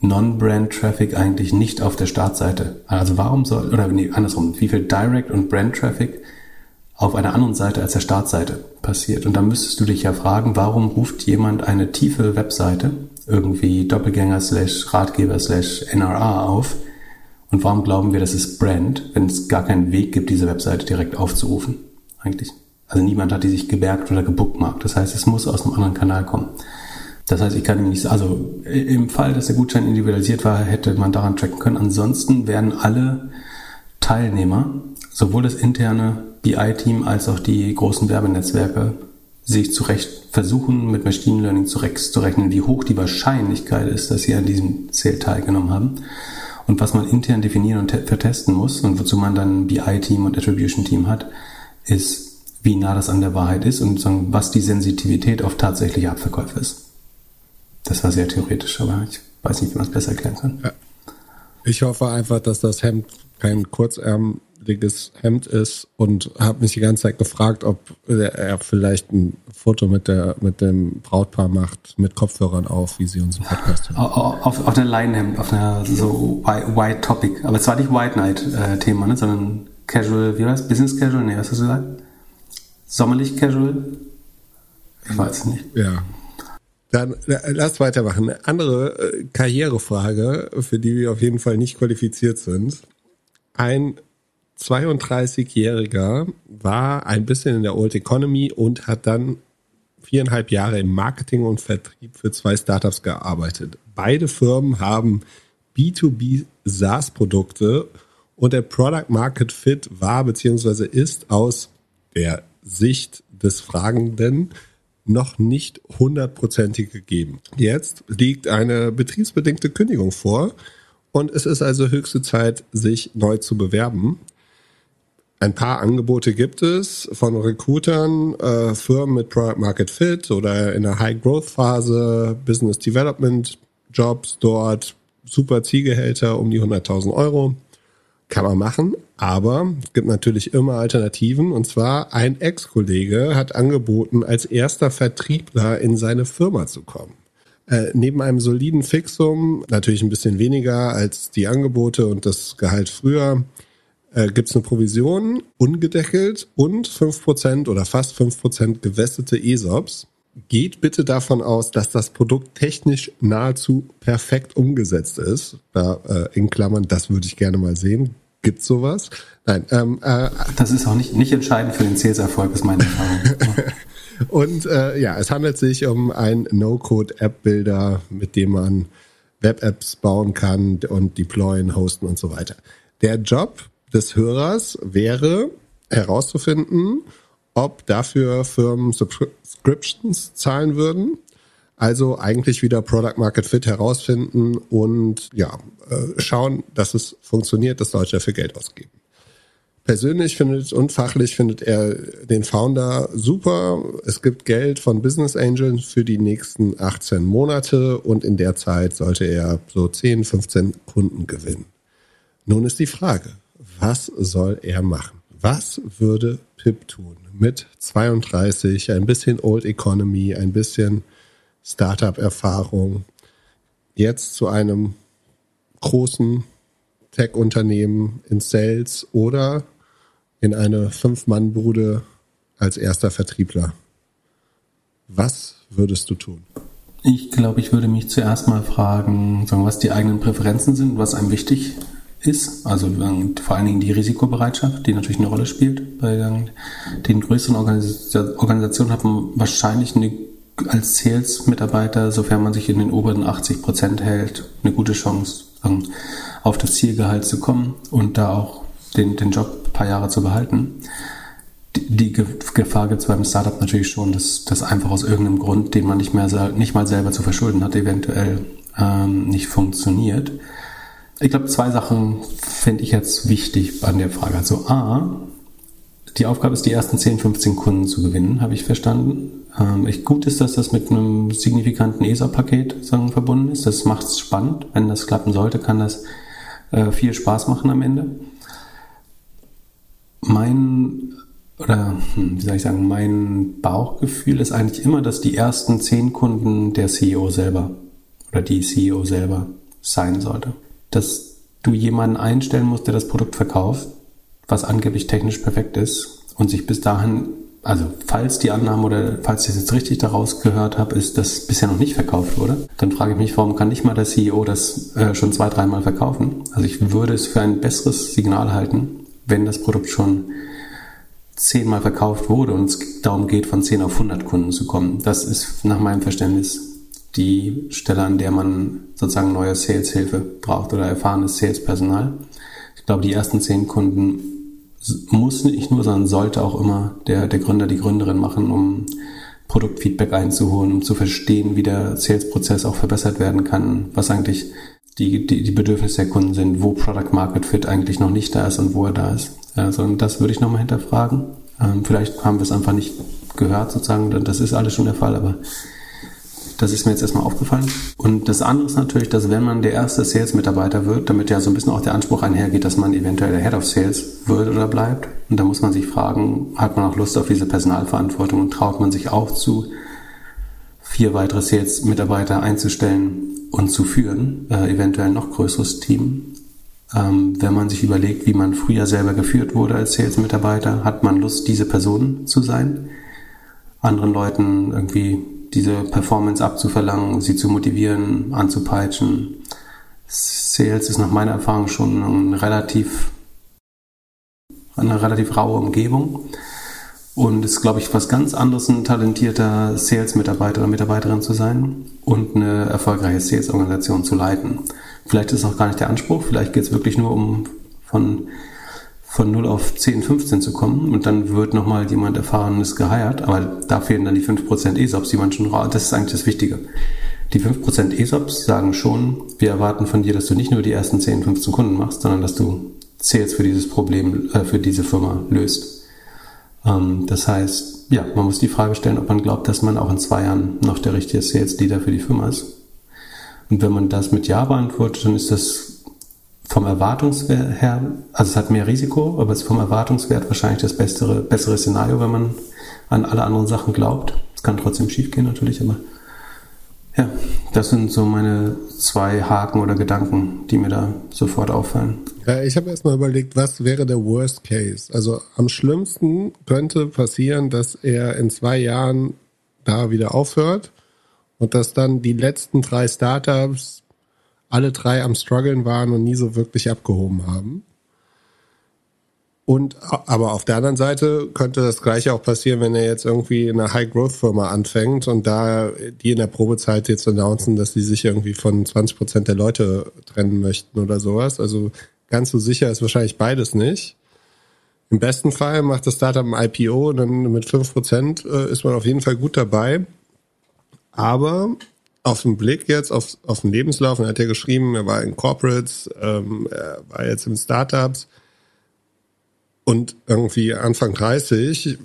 Non-Brand-Traffic eigentlich nicht auf der Startseite. Also warum soll, oder nee, andersrum, wie viel Direct- und Brand-Traffic auf einer anderen Seite als der Startseite passiert. Und da müsstest du dich ja fragen, warum ruft jemand eine tiefe Webseite, irgendwie Doppelgänger slash Ratgeber slash NRA auf und warum glauben wir, das ist Brand, wenn es gar keinen Weg gibt, diese Webseite direkt aufzurufen? Eigentlich. Also niemand hat die sich gebergt oder gebookmarkt. Das heißt, es muss aus einem anderen Kanal kommen. Das heißt, ich kann ihm nicht, also im Fall, dass der Gutschein individualisiert war, hätte man daran tracken können. Ansonsten werden alle Teilnehmer, sowohl das interne BI-Team als auch die großen Werbenetzwerke, sich zurecht versuchen, mit Machine Learning zurechnen, wie hoch die Wahrscheinlichkeit ist, dass sie an diesem Sale teilgenommen haben. Und was man intern definieren und vertesten muss und wozu man dann BI-Team und Attribution-Team hat, ist, wie nah das an der Wahrheit ist und was die Sensitivität auf tatsächliche Abverkäufe ist. Das war sehr theoretisch, aber ich weiß nicht, wie man es besser erklären kann. Ich hoffe einfach, dass das Hemd kein kurzärmeliges Hemd ist und habe mich die ganze Zeit gefragt, ob er vielleicht ein Foto mit der mit dem Brautpaar macht mit Kopfhörern auf, wie sie unseren Podcast hören. Auf, auf, einer Leinenhemd, auf einer so White Topic. Aber es war nicht White Night äh, Thema, ne, sondern Casual, wie heißt Business Casual? Nee, was hast du gesagt? Sommerlich Casual? Ich weiß nicht. Ja. Dann lass weitermachen. Eine andere äh, Karrierefrage, für die wir auf jeden Fall nicht qualifiziert sind. Ein 32-Jähriger war ein bisschen in der Old Economy und hat dann viereinhalb Jahre im Marketing und Vertrieb für zwei Startups gearbeitet. Beide Firmen haben B2B SaaS-Produkte und der Product Market Fit war bzw. ist aus der Sicht des Fragenden noch nicht hundertprozentig gegeben. Jetzt liegt eine betriebsbedingte Kündigung vor und es ist also höchste Zeit, sich neu zu bewerben. Ein paar Angebote gibt es von Recruitern, äh, Firmen mit Product Market Fit oder in der High Growth Phase, Business Development Jobs dort, super Zielgehälter um die 100.000 Euro. Kann man machen, aber es gibt natürlich immer Alternativen. Und zwar ein Ex-Kollege hat angeboten, als erster Vertriebler in seine Firma zu kommen. Äh, neben einem soliden Fixum, natürlich ein bisschen weniger als die Angebote und das Gehalt früher, äh, gibt es eine Provision, ungedeckelt und 5% oder fast 5% gewässerte ESOPs. Geht bitte davon aus, dass das Produkt technisch nahezu perfekt umgesetzt ist. Da äh, in Klammern, das würde ich gerne mal sehen. Gibt's sowas? Nein. Ähm, äh, das ist auch nicht, nicht entscheidend für den Sales-Erfolg, ist meine Erfahrung. Und äh, ja, es handelt sich um einen No-Code-App-Builder, mit dem man Web-Apps bauen kann und deployen, hosten und so weiter. Der Job des Hörers wäre herauszufinden, ob dafür Firmen Subscriptions zahlen würden. Also eigentlich wieder Product Market Fit herausfinden und ja, äh, schauen, dass es funktioniert, dass Leute dafür Geld ausgeben. Persönlich findet und fachlich findet er den Founder super. Es gibt Geld von Business Angels für die nächsten 18 Monate und in der Zeit sollte er so 10, 15 Kunden gewinnen. Nun ist die Frage, was soll er machen? Was würde Pip tun mit 32, ein bisschen Old Economy, ein bisschen Startup-Erfahrung, jetzt zu einem großen Tech-Unternehmen in Sales oder in eine Fünf-Mann-Bude als erster Vertriebler. Was würdest du tun? Ich glaube, ich würde mich zuerst mal fragen, was die eigenen Präferenzen sind, was einem wichtig ist. Also vor allen Dingen die Risikobereitschaft, die natürlich eine Rolle spielt. Bei den größeren Organisationen hat man wahrscheinlich eine, als Sales-Mitarbeiter, sofern man sich in den oberen 80 Prozent hält, eine gute Chance, auf das Zielgehalt zu kommen und da auch den, den Job ein paar Jahre zu behalten. die, Gefahr gibt es beim Startup natürlich schon, dass das einfach aus irgendeinem Grund, den man nicht mehr nicht mal selber zu verschulden hat, eventuell ähm, nicht funktioniert. Ich glaube, zwei Sachen finde ich jetzt wichtig an der Frage. Also A, die Aufgabe ist, die ersten 10, 15 Kunden zu gewinnen, habe ich verstanden. Ähm, gut ist, dass das mit einem signifikanten ESA-Paket verbunden ist. Das macht es spannend. Wenn das klappen sollte, kann das äh, viel Spaß machen am Ende. Mein oder hm, wie soll ich sagen, mein Bauchgefühl ist eigentlich immer, dass die ersten zehn Kunden der CEO selber oder die CEO selber sein sollte. Dass du jemanden einstellen musst, der das Produkt verkauft, was angeblich technisch perfekt ist und sich bis dahin, also falls die Annahme oder falls ich es jetzt richtig daraus gehört habe, ist, dass bisher noch nicht verkauft wurde, dann frage ich mich, warum kann nicht mal der CEO das äh, schon zwei, dreimal verkaufen? Also ich würde es für ein besseres Signal halten, wenn das Produkt schon zehnmal verkauft wurde und es darum geht, von 10 auf 100 Kunden zu kommen. Das ist nach meinem Verständnis die Stelle, an der man sozusagen neue Saleshilfe braucht oder erfahrenes Salespersonal. Ich glaube, die ersten 10 Kunden muss nicht nur, sondern sollte auch immer der, der Gründer, die Gründerin machen, um Produktfeedback einzuholen, um zu verstehen, wie der Sales-Prozess auch verbessert werden kann, was eigentlich die, die, die Bedürfnisse der Kunden sind, wo Product Market Fit eigentlich noch nicht da ist und wo er da ist. Also das würde ich nochmal hinterfragen. Ähm, vielleicht haben wir es einfach nicht gehört sozusagen, das ist alles schon der Fall, aber das ist mir jetzt erstmal aufgefallen. Und das andere ist natürlich, dass wenn man der erste Sales-Mitarbeiter wird, damit ja so ein bisschen auch der Anspruch einhergeht, dass man eventuell der Head of Sales wird oder bleibt. Und da muss man sich fragen, hat man auch Lust auf diese Personalverantwortung und traut man sich auch zu, vier weitere Sales-Mitarbeiter einzustellen und zu führen, äh, eventuell noch größeres Team. Ähm, wenn man sich überlegt, wie man früher selber geführt wurde als Sales-Mitarbeiter, hat man Lust, diese Person zu sein, anderen Leuten irgendwie diese Performance abzuverlangen, sie zu motivieren, anzupeitschen. Sales ist nach meiner Erfahrung schon ein relativ, eine relativ raue Umgebung. Und es ist, glaube ich, was ganz anderes, ein talentierter Sales-Mitarbeiter oder Mitarbeiterin zu sein und eine erfolgreiche Sales-Organisation zu leiten. Vielleicht ist es auch gar nicht der Anspruch, vielleicht geht es wirklich nur um von, von 0 auf 10, 15 zu kommen und dann wird nochmal jemand Erfahrenes geheiert, aber da fehlen dann die 5% ESOPs, die man schon, das ist eigentlich das Wichtige. Die 5% ESOPs sagen schon, wir erwarten von dir, dass du nicht nur die ersten 10, 15 Kunden machst, sondern dass du Sales für dieses Problem, äh, für diese Firma löst. Ähm, das heißt, ja, man muss die Frage stellen, ob man glaubt, dass man auch in zwei Jahren noch der richtige Sales Leader für die Firma ist. Und wenn man das mit Ja beantwortet, dann ist das vom Erwartungswert her, also es hat mehr Risiko, aber es ist vom Erwartungswert wahrscheinlich das bessere, bessere Szenario, wenn man an alle anderen Sachen glaubt. Es kann trotzdem schiefgehen natürlich, aber ja, das sind so meine zwei Haken oder Gedanken, die mir da sofort auffallen. Ja, ich habe erstmal überlegt, was wäre der Worst Case? Also am schlimmsten könnte passieren, dass er in zwei Jahren da wieder aufhört und dass dann die letzten drei Startups alle drei am struggeln waren und nie so wirklich abgehoben haben. Und aber auf der anderen Seite könnte das gleiche auch passieren, wenn er jetzt irgendwie in einer High-Growth-Firma anfängt und da die in der Probezeit jetzt announcen, dass sie sich irgendwie von 20 Prozent der Leute trennen möchten oder sowas. Also ganz so sicher ist wahrscheinlich beides nicht. Im besten Fall macht das Startup ein IPO und dann mit 5 Prozent äh, ist man auf jeden Fall gut dabei. Aber auf den Blick jetzt, auf, auf den Lebenslauf, er hat ja geschrieben, er war in Corporates, ähm, er war jetzt in Startups, und irgendwie Anfang 30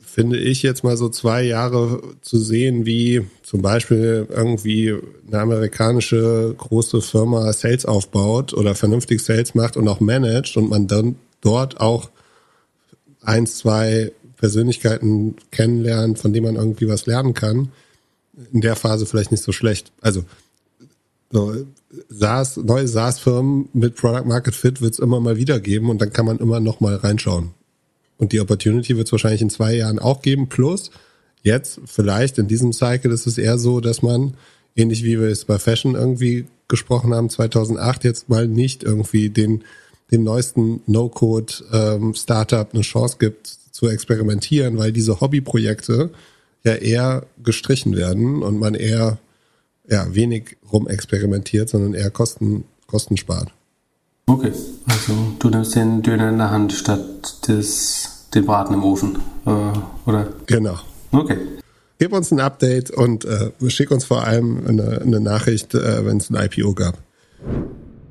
finde ich jetzt mal so zwei Jahre zu sehen, wie zum Beispiel irgendwie eine amerikanische große Firma Sales aufbaut oder vernünftig Sales macht und auch managt und man dann dort auch eins, zwei Persönlichkeiten kennenlernt, von denen man irgendwie was lernen kann. In der Phase vielleicht nicht so schlecht. Also so, SaaS, neue SaaS-Firmen mit Product Market Fit wird es immer mal wieder geben und dann kann man immer noch mal reinschauen. Und die Opportunity wird es wahrscheinlich in zwei Jahren auch geben. Plus, jetzt vielleicht in diesem Cycle ist es eher so, dass man, ähnlich wie wir es bei Fashion irgendwie gesprochen haben, 2008 jetzt mal nicht irgendwie den, den neuesten No-Code-Startup ähm, eine Chance gibt zu experimentieren, weil diese Hobbyprojekte ja eher gestrichen werden und man eher ja, wenig rumexperimentiert, sondern eher Kosten, Kosten spart. Okay, also du nimmst den Döner in der Hand statt des, den Braten im Ofen, äh, oder? Genau. Okay. Gib uns ein Update und äh, schick uns vor allem eine, eine Nachricht, äh, wenn es ein IPO gab.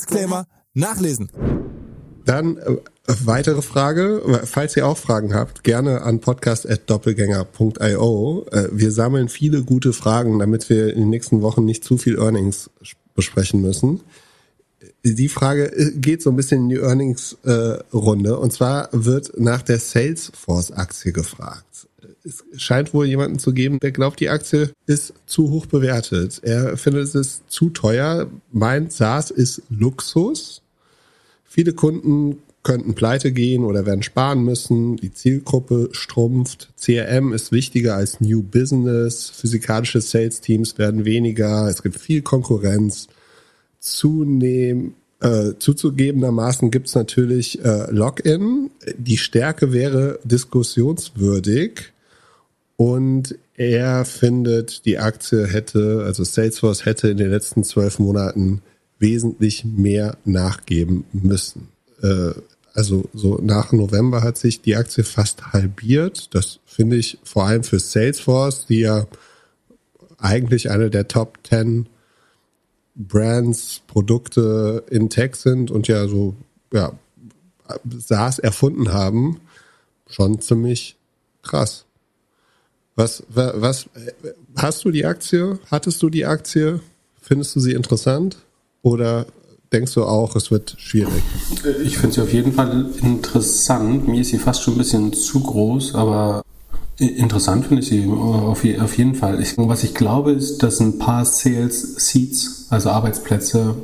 Disclaimer nachlesen. Dann äh, weitere Frage, falls ihr auch Fragen habt, gerne an podcast.doppelgänger.io. Äh, wir sammeln viele gute Fragen, damit wir in den nächsten Wochen nicht zu viel Earnings besprechen müssen. Die Frage äh, geht so ein bisschen in die Earnings-Runde. Äh, und zwar wird nach der Salesforce-Aktie gefragt. Es scheint wohl jemanden zu geben, der glaubt, die Aktie ist zu hoch bewertet. Er findet es zu teuer, meint, SaaS ist Luxus. Viele Kunden könnten pleite gehen oder werden sparen müssen. Die Zielgruppe strumpft. CRM ist wichtiger als New Business. Physikalische Sales Teams werden weniger. Es gibt viel Konkurrenz. Zunehm, äh, zuzugegebenermaßen gibt es natürlich äh, Login. Die Stärke wäre diskussionswürdig. Und er findet, die Aktie hätte, also Salesforce hätte in den letzten zwölf Monaten wesentlich mehr nachgeben müssen. Äh, also so nach November hat sich die Aktie fast halbiert. Das finde ich vor allem für Salesforce, die ja eigentlich eine der Top 10 Brands, Produkte in Tech sind und ja so, ja, SaaS erfunden haben, schon ziemlich krass. Was, was, hast du die Aktie? Hattest du die Aktie? Findest du sie interessant? Oder denkst du auch, es wird schwierig? Ich finde sie auf jeden Fall interessant. Mir ist sie fast schon ein bisschen zu groß, aber interessant finde ich sie auf, jeden Fall. Ich, was ich glaube, ist, dass ein paar Sales Seats, also Arbeitsplätze,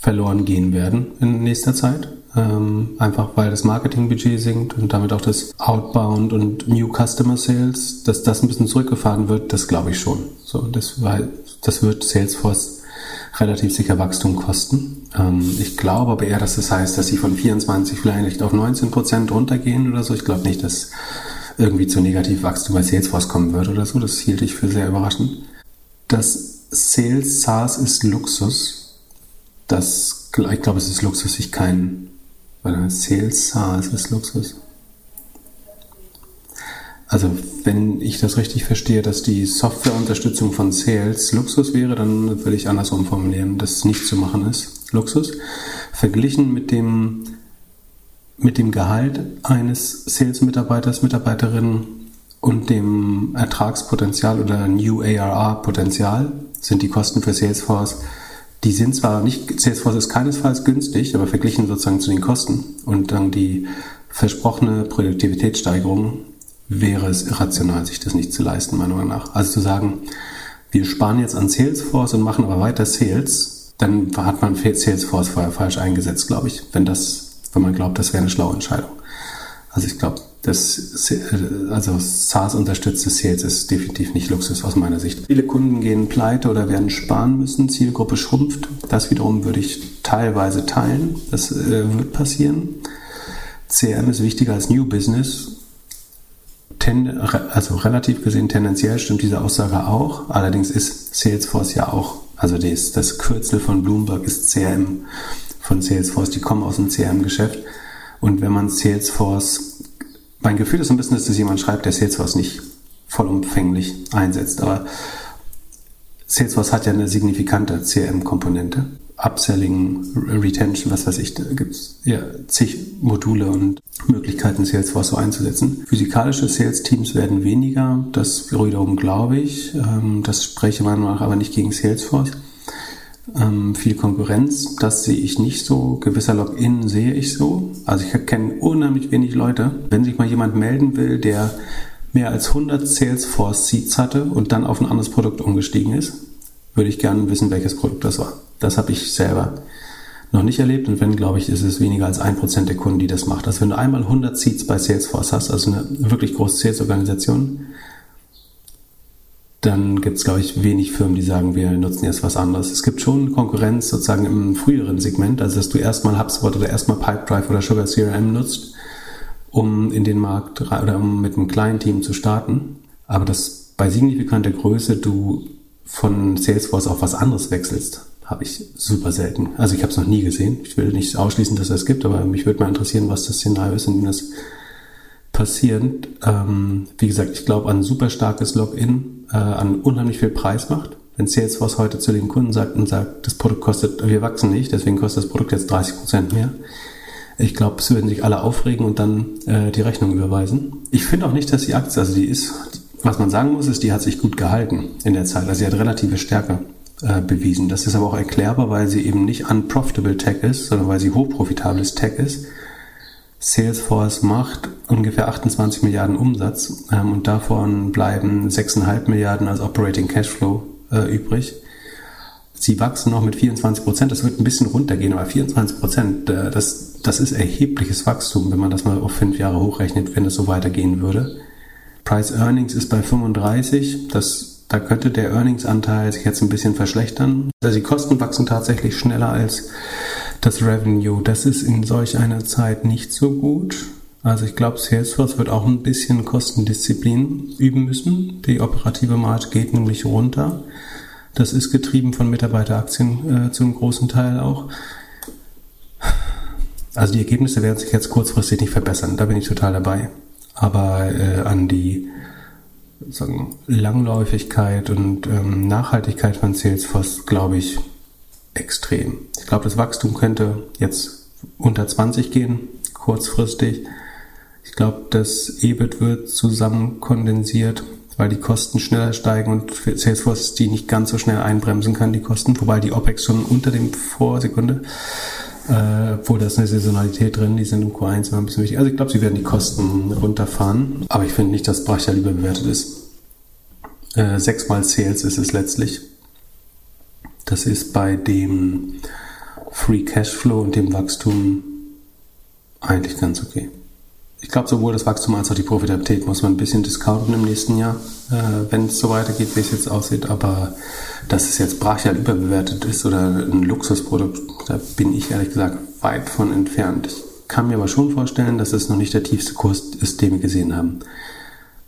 verloren gehen werden in nächster Zeit. Ähm, einfach weil das Marketingbudget sinkt und damit auch das Outbound und New Customer Sales, dass das ein bisschen zurückgefahren wird, das glaube ich schon. So, das, weil, das wird Salesforce relativ sicher Wachstum kosten. Ähm, ich glaube aber eher, dass das heißt, dass sie von 24 vielleicht auf 19 Prozent runtergehen oder so. Ich glaube nicht, dass irgendwie zu Negativwachstum bei Salesforce kommen wird oder so. Das hielt ich für sehr überraschend. Das Sales SaaS ist Luxus. Das, ich glaube, es ist Luxus, sich kein, weil Sales SaaS ist Luxus. Also wenn ich das richtig verstehe, dass die Softwareunterstützung von Sales Luxus wäre, dann würde ich andersrum formulieren, dass es nicht zu machen ist. Luxus. Verglichen mit dem, mit dem Gehalt eines Sales-Mitarbeiters, Mitarbeiterin und dem Ertragspotenzial oder New ARR-Potenzial sind die Kosten für Salesforce, die sind zwar nicht, Salesforce ist keinesfalls günstig, aber verglichen sozusagen zu den Kosten und dann die versprochene Produktivitätssteigerung wäre es irrational, sich das nicht zu leisten, meiner Meinung nach. Also zu sagen, wir sparen jetzt an Salesforce und machen aber weiter Sales, dann hat man Salesforce vorher falsch eingesetzt, glaube ich, wenn das, wenn man glaubt, das wäre eine schlaue Entscheidung. Also ich glaube, das, also SaaS unterstützte Sales ist definitiv nicht Luxus aus meiner Sicht. Viele Kunden gehen pleite oder werden sparen müssen, Zielgruppe schrumpft. Das wiederum würde ich teilweise teilen. Das äh, wird passieren. CRM ist wichtiger als New Business ten, also relativ gesehen tendenziell stimmt diese Aussage auch. Allerdings ist Salesforce ja auch, also das, das Kürzel von Bloomberg ist CRM von Salesforce. Die kommen aus dem CRM-Geschäft. Und wenn man Salesforce, mein Gefühl ist ein bisschen, dass das jemand schreibt, der Salesforce nicht vollumfänglich einsetzt. Aber Salesforce hat ja eine signifikante CRM-Komponente. Upselling, Retention, was weiß ich, da gibt es ja zig Module und Möglichkeiten, Salesforce so einzusetzen. Physikalische Sales-Teams werden weniger, das wiederum glaube ich. Ähm, das spreche meiner Meinung nach aber nicht gegen Salesforce. Ähm, viel Konkurrenz, das sehe ich nicht so. Gewisser Login sehe ich so. Also ich kenne unheimlich wenig Leute. Wenn sich mal jemand melden will, der mehr als 100 Salesforce Seats hatte und dann auf ein anderes Produkt umgestiegen ist, würde ich gerne wissen, welches Produkt das war. Das habe ich selber noch nicht erlebt und wenn, glaube ich, ist es weniger als ein Prozent der Kunden, die das macht. Also wenn du einmal 100 Seats bei Salesforce hast, also eine wirklich große Sales-Organisation, dann gibt es, glaube ich, wenig Firmen, die sagen, wir nutzen jetzt was anderes. Es gibt schon Konkurrenz sozusagen im früheren Segment, also dass du erstmal HubSpot oder erstmal Pipedrive oder Sugar CRM nutzt, um in den Markt oder um mit einem kleinen Team zu starten. Aber dass bei signifikanter Größe du von Salesforce auf was anderes wechselst, habe ich super selten. Also ich habe es noch nie gesehen. Ich will nicht ausschließen, dass es das gibt, aber mich würde mal interessieren, was das Szenario ist, in dem das passiert. Ähm, wie gesagt, ich glaube an super starkes Login, äh, an unheimlich viel Preismacht. Wenn Salesforce heute zu den Kunden sagt und sagt, das Produkt kostet, wir wachsen nicht, deswegen kostet das Produkt jetzt 30 Prozent mehr. Ich glaube, es würden sich alle aufregen und dann äh, die Rechnung überweisen. Ich finde auch nicht, dass die Aktie, also die ist, was man sagen muss, ist, die hat sich gut gehalten in der Zeit. Also sie hat relative Stärke äh, bewiesen. Das ist aber auch erklärbar, weil sie eben nicht unprofitable Tech ist, sondern weil sie hochprofitables Tech ist. Salesforce macht ungefähr 28 Milliarden Umsatz ähm, und davon bleiben 6,5 Milliarden als Operating Cashflow äh, übrig. Sie wachsen noch mit 24 Prozent. Das wird ein bisschen runtergehen, aber 24 Prozent, äh, das, das ist erhebliches Wachstum, wenn man das mal auf fünf Jahre hochrechnet, wenn es so weitergehen würde. Price Earnings ist bei 35. Das, da könnte der Earnings-Anteil sich jetzt ein bisschen verschlechtern. Also die Kosten wachsen tatsächlich schneller als das Revenue. Das ist in solch einer Zeit nicht so gut. Also ich glaube, Salesforce wird auch ein bisschen Kostendisziplin üben müssen. Die operative Marge geht nämlich runter. Das ist getrieben von Mitarbeiteraktien äh, zum großen Teil auch. Also die Ergebnisse werden sich jetzt kurzfristig nicht verbessern, da bin ich total dabei. Aber äh, an die sagen, Langläufigkeit und ähm, Nachhaltigkeit von Salesforce glaube ich extrem. Ich glaube, das Wachstum könnte jetzt unter 20 gehen, kurzfristig. Ich glaube, das EBIT wird zusammen kondensiert, weil die Kosten schneller steigen und Salesforce die nicht ganz so schnell einbremsen kann, die Kosten, wobei die OPEX schon unter dem Vorsekunde, äh, obwohl da ist eine Saisonalität drin, die sind im Q1 immer ein bisschen wichtig. Also ich glaube, sie werden die Kosten runterfahren, aber ich finde nicht, dass Brachia lieber bewertet ist. Äh, sechsmal Sales ist es letztlich. Das ist bei dem Free Cashflow und dem Wachstum eigentlich ganz okay. Ich glaube, sowohl das Wachstum als auch die Profitabilität muss man ein bisschen discounten im nächsten Jahr, äh, wenn es so weitergeht, wie es jetzt aussieht. Aber dass es jetzt brachial überbewertet ist oder ein Luxusprodukt, da bin ich ehrlich gesagt weit von entfernt. Ich kann mir aber schon vorstellen, dass es noch nicht der tiefste Kurs ist, den wir gesehen haben.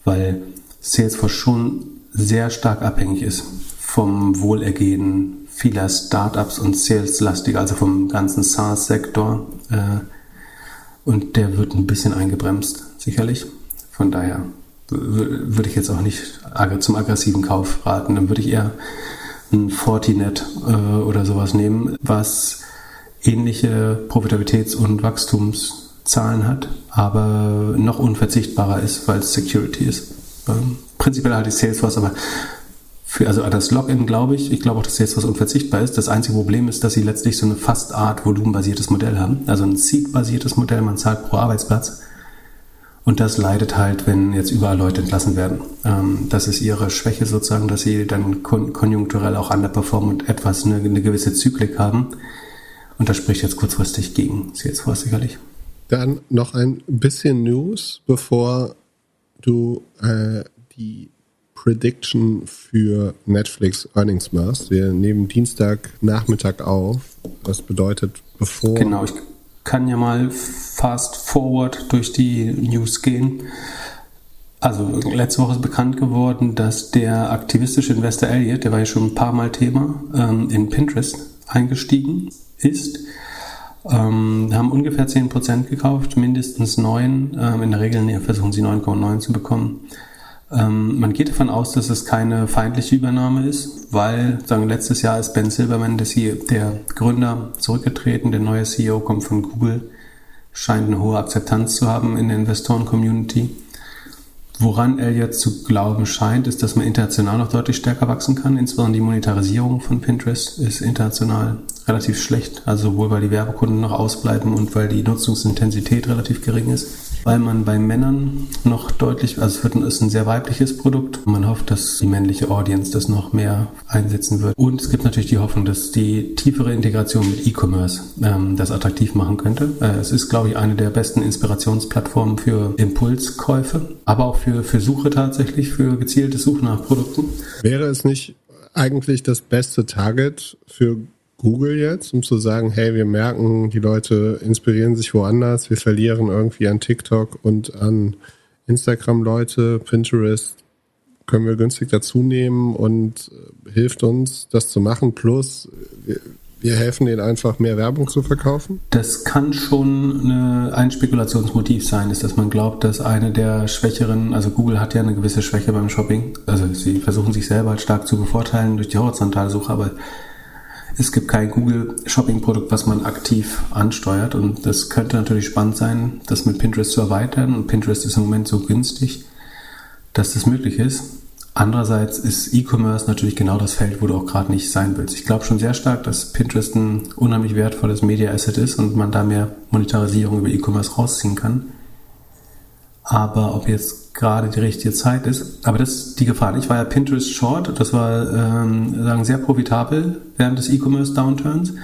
Weil Salesforce schon sehr stark abhängig ist vom Wohlergehen vieler Startups und Sales-lastig, also vom ganzen SaaS-Sektor. Äh, und der wird ein bisschen eingebremst, sicherlich. Von daher würde ich jetzt auch nicht zum aggressiven Kauf raten. Dann würde ich eher ein Fortinet äh, oder sowas nehmen, was ähnliche Profitabilitäts- und Wachstumszahlen hat, aber noch unverzichtbarer ist, weil es Security ist. Ähm, prinzipiell halte ich Salesforce aber für, also das Login glaube ich, ich glaube auch, dass jetzt was unverzichtbar ist. Das einzige Problem ist, dass sie letztlich so eine fast Art volumenbasiertes Modell haben. Also ein Seed-basiertes Modell, man zahlt pro Arbeitsplatz. Und das leidet halt, wenn jetzt überall Leute entlassen werden. Ähm, das ist ihre Schwäche sozusagen, dass sie dann kon konjunkturell auch underperformen und etwas, eine, eine gewisse Zyklik haben. Und das spricht jetzt kurzfristig gegen Salesforce sicherlich. Dann noch ein bisschen News, bevor du äh, die Prediction für Netflix Earnings machst. Wir nehmen Dienstag Nachmittag auf. Das bedeutet, bevor. Genau, ich kann ja mal fast forward durch die News gehen. Also letzte Woche ist bekannt geworden, dass der aktivistische Investor Elliott, der war ja schon ein paar Mal Thema, ähm, in Pinterest eingestiegen ist. Ähm, haben ungefähr 10% gekauft, mindestens 9. Ähm, in der Regel versuchen sie 9,9 zu bekommen. Ähm, man geht davon aus, dass es keine feindliche Übernahme ist, weil sagen, letztes Jahr ist Ben Silverman, der, CEO, der Gründer, zurückgetreten. Der neue CEO kommt von Google, scheint eine hohe Akzeptanz zu haben in der Investoren-Community. Woran jetzt zu glauben scheint, ist, dass man international noch deutlich stärker wachsen kann. Insbesondere die Monetarisierung von Pinterest ist international relativ schlecht. Also sowohl weil die Werbekunden noch ausbleiben und weil die Nutzungsintensität relativ gering ist. Weil man bei Männern noch deutlich, also es ist ein sehr weibliches Produkt. Man hofft, dass die männliche Audience das noch mehr einsetzen wird. Und es gibt natürlich die Hoffnung, dass die tiefere Integration mit E-Commerce ähm, das attraktiv machen könnte. Äh, es ist, glaube ich, eine der besten Inspirationsplattformen für Impulskäufe, aber auch für, für Suche tatsächlich, für gezielte Suche nach Produkten. Wäre es nicht eigentlich das beste Target für Google jetzt, um zu sagen, hey, wir merken, die Leute inspirieren sich woanders, wir verlieren irgendwie an TikTok und an Instagram Leute, Pinterest können wir günstig dazu nehmen und äh, hilft uns, das zu machen. Plus, wir, wir helfen denen einfach mehr Werbung zu verkaufen? Das kann schon eine, ein Spekulationsmotiv sein, ist, dass man glaubt, dass eine der Schwächeren, also Google hat ja eine gewisse Schwäche beim Shopping, also sie versuchen sich selber halt stark zu bevorteilen durch die horizontale Suche, aber es gibt kein Google Shopping Produkt, was man aktiv ansteuert und das könnte natürlich spannend sein, das mit Pinterest zu erweitern und Pinterest ist im Moment so günstig, dass das möglich ist. Andererseits ist E-Commerce natürlich genau das Feld, wo du auch gerade nicht sein willst. Ich glaube schon sehr stark, dass Pinterest ein unheimlich wertvolles Media Asset ist und man da mehr Monetarisierung über E-Commerce rausziehen kann. Aber ob jetzt gerade die richtige Zeit ist, aber das ist die Gefahr. Ich war ja Pinterest Short, das war ähm, sagen sehr profitabel während des E-Commerce Downturns.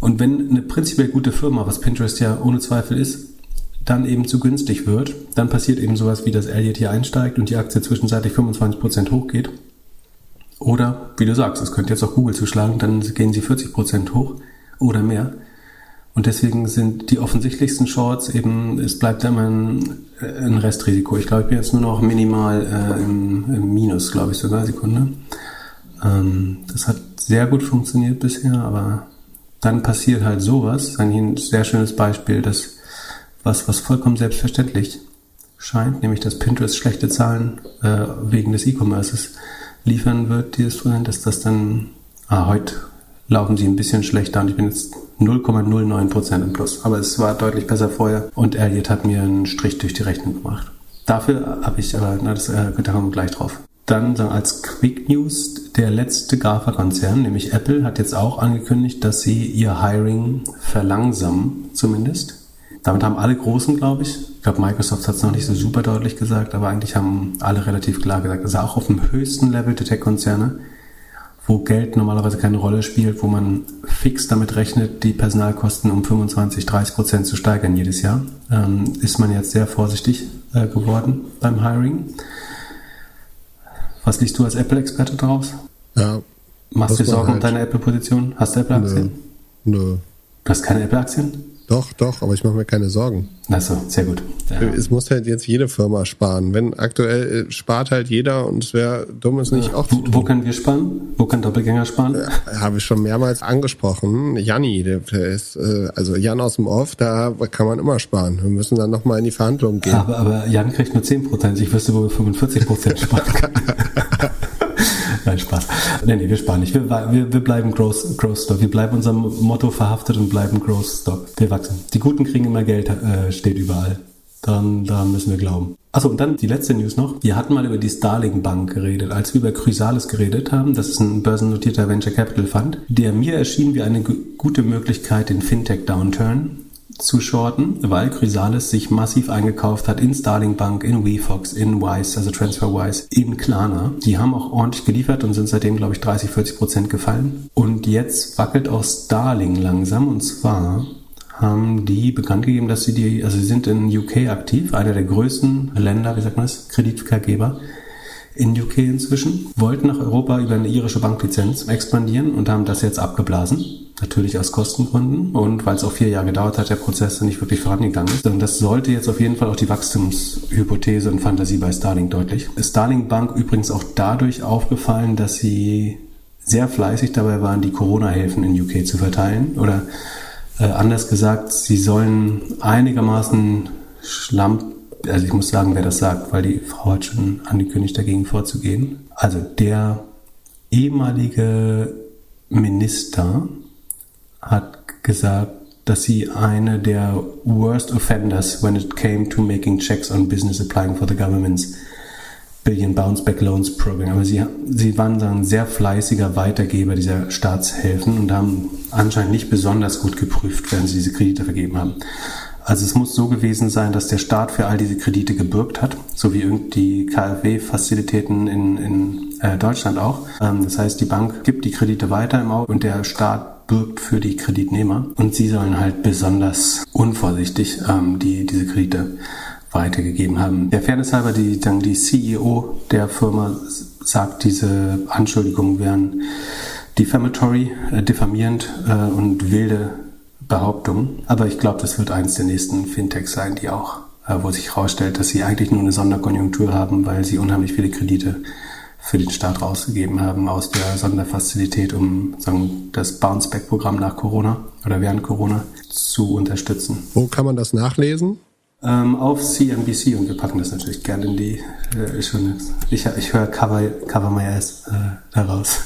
Und wenn eine prinzipiell gute Firma, was Pinterest ja ohne Zweifel ist, dann eben zu günstig wird, dann passiert eben sowas wie, dass Elliott hier einsteigt und die Aktie zwischenzeitlich 25% hochgeht. Oder, wie du sagst, es könnte jetzt auch Google zuschlagen, dann gehen sie 40% hoch oder mehr. Und deswegen sind die offensichtlichsten Shorts eben, es bleibt immer ein, ein Restrisiko. Ich glaube, ich bin jetzt nur noch minimal äh, im, im, Minus, glaube ich sogar, Sekunde. Ähm, das hat sehr gut funktioniert bisher, aber dann passiert halt sowas. Ein sehr schönes Beispiel, dass was, was vollkommen selbstverständlich scheint, nämlich dass Pinterest schlechte Zahlen äh, wegen des E-Commerces liefern wird, dieses Trend, dass das dann, ah, heute laufen sie ein bisschen schlechter und ich bin jetzt 0,09% im Plus. Aber es war deutlich besser vorher und Elliot hat mir einen Strich durch die Rechnung gemacht. Dafür habe ich aber, na, das, äh, da kommen wir gleich drauf. Dann als Quick News, der letzte GAFA-Konzern, nämlich Apple, hat jetzt auch angekündigt, dass sie ihr Hiring verlangsamen, zumindest. Damit haben alle Großen, glaube ich, ich glaube Microsoft hat es noch nicht so super deutlich gesagt, aber eigentlich haben alle relativ klar gesagt, also auch auf dem höchsten Level der Tech-Konzerne, wo Geld normalerweise keine Rolle spielt, wo man fix damit rechnet, die Personalkosten um 25, 30 Prozent zu steigern jedes Jahr, ähm, ist man jetzt sehr vorsichtig äh, geworden beim Hiring. Was liest du als Apple-Experte draus? Ja. Machst du dir Sorgen halt um deine Apple-Position? Hast du Apple-Aktien? Nö. Nö. Du hast keine Apple-Aktien? Doch, doch, aber ich mache mir keine Sorgen. Achso, sehr gut. Ja. Es muss halt jetzt jede Firma sparen. Wenn aktuell äh, spart halt jeder und es wäre dumm, es nicht auch zu tun. Wo können wir sparen? Wo können Doppelgänger sparen? Ja, Habe ich schon mehrmals angesprochen. Janni, der, ist, äh, also Jan aus dem Off, da kann man immer sparen. Wir müssen dann nochmal in die Verhandlungen gehen. Aber, aber Jan kriegt nur 10%. Ich wüsste, wo wir 45% sparen können. Nein, Spaß. Nee, nee, wir sparen nicht. Wir, wir, wir bleiben Growth, Growth Stock. Wir bleiben unserem Motto verhaftet und bleiben Growth Stock. Wir wachsen. Die Guten kriegen immer Geld, äh, steht überall. Dann, daran müssen wir glauben. Achso, und dann die letzte News noch. Wir hatten mal über die Starling Bank geredet, als wir über Chrysalis geredet haben. Das ist ein börsennotierter Venture Capital Fund, der mir erschien wie eine gute Möglichkeit, den Fintech Downturn zu shorten, weil Chrysalis sich massiv eingekauft hat in Starling Bank, in WeFox, in Wise, also TransferWise, in Klarna. Die haben auch ordentlich geliefert und sind seitdem, glaube ich, 30, 40 Prozent gefallen. Und jetzt wackelt auch Starling langsam und zwar haben die bekannt gegeben, dass sie die, also sie sind in UK aktiv, einer der größten Länder, wie sagt man das, Kreditvergeber in UK inzwischen, wollten nach Europa über eine irische Banklizenz expandieren und haben das jetzt abgeblasen. Natürlich aus Kostengründen und weil es auch vier Jahre gedauert hat, der Prozess nicht wirklich vorangegangen ist. Und das sollte jetzt auf jeden Fall auch die Wachstumshypothese und Fantasie bei Starling deutlich. Starling Bank übrigens auch dadurch aufgefallen, dass sie sehr fleißig dabei waren, die Corona-Hilfen in UK zu verteilen. Oder äh, anders gesagt, sie sollen einigermaßen schlamp also ich muss sagen, wer das sagt, weil die Frau hat schon angekündigt, dagegen vorzugehen. Also der ehemalige Minister hat gesagt, dass sie eine der worst offenders when it came to making checks on business applying for the government's Billion Bounce Back Loans Program. Aber sie, sie waren ein sehr fleißiger Weitergeber dieser Staatshilfen und haben anscheinend nicht besonders gut geprüft, wenn sie diese Kredite vergeben haben. Also es muss so gewesen sein, dass der Staat für all diese Kredite gebürgt hat, so wie die KfW-Fazilitäten in, in äh, Deutschland auch. Ähm, das heißt, die Bank gibt die Kredite weiter im Auge und der Staat bürgt für die Kreditnehmer und sie sollen halt besonders unvorsichtig ähm, die, diese Kredite weitergegeben haben. Der Fairness halber, die, dann die CEO der Firma sagt, diese Anschuldigungen wären defamatory, äh, diffamierend äh, und wilde Behauptungen. Aber ich glaube, das wird eins der nächsten Fintechs sein, die auch, äh, wo sich herausstellt, dass sie eigentlich nur eine Sonderkonjunktur haben, weil sie unheimlich viele Kredite für den Staat rausgegeben haben aus der Sonderfazilität, um sagen, das Bounceback-Programm nach Corona oder während Corona zu unterstützen. Wo kann man das nachlesen? Ähm, auf CNBC und wir packen das natürlich gerne in die äh, schon, ich, ich höre Cover, Cover My Ass äh, daraus.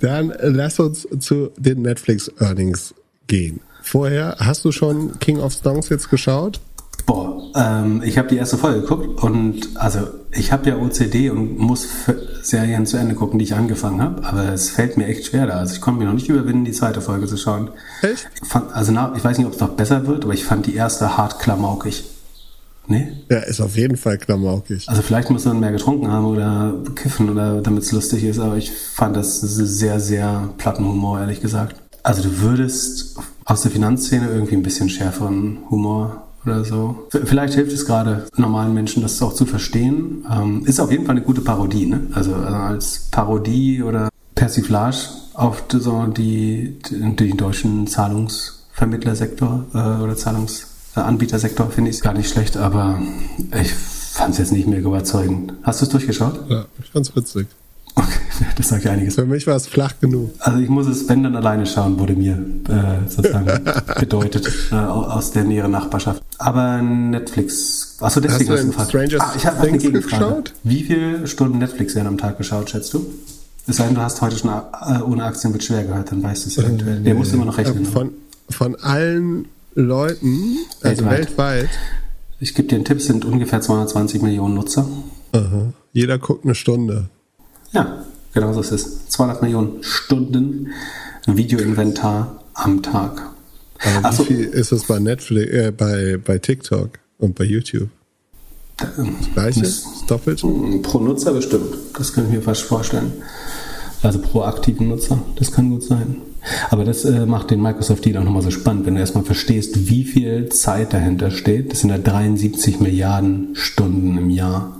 Dann lass uns zu den Netflix Earnings gehen. Vorher, hast du schon King of Stones jetzt geschaut? Boah, ähm, ich habe die erste Folge geguckt und also ich habe ja OCD und muss Serien zu Ende gucken, die ich angefangen habe, aber es fällt mir echt schwer da. Also ich konnte mir noch nicht überwinden, die zweite Folge zu schauen. Echt? Ich fand, also na, ich weiß nicht, ob es noch besser wird, aber ich fand die erste hart klamaukig. Nee? Ja, ist auf jeden Fall klamaukig. Also vielleicht muss man mehr getrunken haben oder kiffen oder damit es lustig ist, aber ich fand das sehr, sehr platten Humor, ehrlich gesagt. Also du würdest aus der Finanzszene irgendwie ein bisschen schärferen Humor oder so. Vielleicht hilft es gerade normalen Menschen, das auch zu verstehen. Ähm, ist auf jeden Fall eine gute Parodie, ne? Also, also als Parodie oder Persiflage auf so die, den deutschen Zahlungsvermittlersektor äh, oder Zahlungsanbietersektor finde ich es gar nicht schlecht, aber ich fand es jetzt nicht mehr überzeugend. Hast du es durchgeschaut? Ja, ich fand es witzig. Okay, das sagt ja einiges. Für mich war es flach genug. Also ich muss es, wenn dann alleine schauen, wurde mir äh, sozusagen bedeutet äh, aus der näheren Nachbarschaft. Aber Netflix. Achso, deswegen hast du, hast du ah, ich habe eine Gegenfrage. geschaut? Wie viele Stunden Netflix werden am Tag geschaut, schätzt du? Es sei denn, du hast heute schon äh, ohne Aktien wird schwer gehört, dann weißt du es eventuell. Der muss immer noch rechnen. ne? Von, von allen Leuten, also Weltweit. weltweit, Ich gebe dir einen Tipp, es sind ungefähr 220 Millionen Nutzer. aha, jeder guckt eine Stunde. Ja, genau so ist es. 200 Millionen Stunden Videoinventar am Tag. Aber Ach so. wie viel ist es bei Netflix, äh, bei, bei TikTok und bei YouTube? Das gleiche? Das- Das Doppelte? Pro Nutzer bestimmt. Das kann ich mir fast vorstellen. Also pro aktiven Nutzer. Das kann gut sein. Aber das äh, macht den Microsoft Deal auch nochmal so spannend, wenn du erstmal verstehst, wie viel Zeit dahinter steht. Das sind ja 73 Milliarden Stunden im Jahr.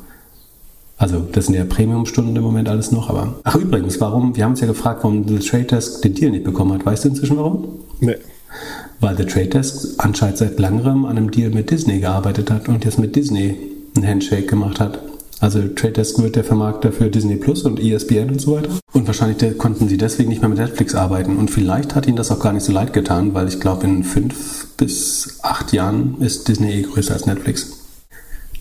Also, das sind ja Premium-Stunden im Moment alles noch, aber. Ach, übrigens, warum? Wir haben uns ja gefragt, warum The Trade Desk den Deal nicht bekommen hat. Weißt du inzwischen warum? Nee. Weil The Trade Desk anscheinend seit langem an einem Deal mit Disney gearbeitet hat und jetzt mit Disney einen Handshake gemacht hat. Also Trade Desk wird der Vermarkter für Disney Plus und ESPN und so weiter. Und wahrscheinlich konnten sie deswegen nicht mehr mit Netflix arbeiten. Und vielleicht hat ihnen das auch gar nicht so leid getan, weil ich glaube, in fünf bis acht Jahren ist Disney eh größer als Netflix.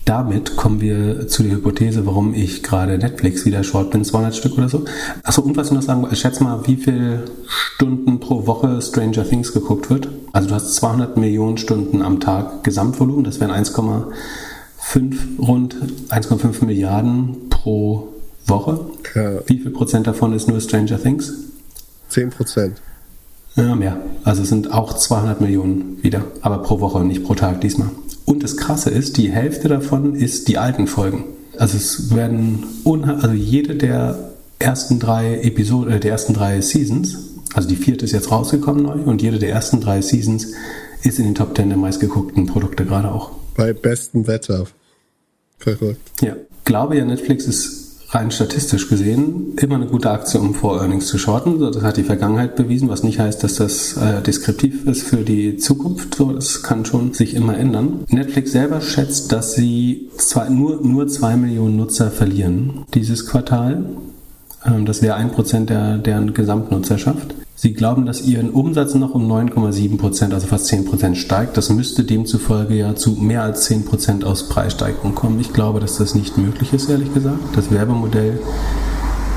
Damit kommen wir zu der Hypothese, warum ich gerade Netflix wieder short bin, 200 Stück oder so. Achso, und was ich noch sagen schätze mal, wie viele Stunden pro Woche Stranger Things geguckt wird. Also du hast 200 Millionen Stunden am Tag Gesamtvolumen, das wären 1,5 rund 1,5 Milliarden pro Woche. Ja. Wie viel Prozent davon ist nur Stranger Things? 10 Prozent. Ja, mehr. Also es sind auch 200 Millionen wieder, aber pro Woche, nicht pro Tag diesmal. Und das Krasse ist, die Hälfte davon ist die alten Folgen. Also es werden, also jede der ersten drei Episoden, äh, der ersten drei Seasons, also die vierte ist jetzt rausgekommen neu und jede der ersten drei Seasons ist in den Top 10 der meistgeguckten Produkte gerade auch. Bei bestem Wetter. Verrückt. Ja, glaube ja, Netflix ist rein statistisch gesehen immer eine gute Aktie, um vor Earnings zu shorten. Das hat die Vergangenheit bewiesen, was nicht heißt, dass das äh, deskriptiv ist für die Zukunft. So, das kann schon sich immer ändern. Netflix selber schätzt, dass sie zwei, nur, nur zwei Millionen Nutzer verlieren dieses Quartal. Ähm, Das wäre ein Prozent der, deren Gesamtnutzerschaft. Sie glauben, dass ihren Umsatz noch um 9,7 Prozent, also fast 10 Prozent steigt. Das müsste demzufolge ja zu mehr als 10 Prozent aus Preissteigerung kommen. Ich glaube, dass das nicht möglich ist, ehrlich gesagt. Das Werbemodell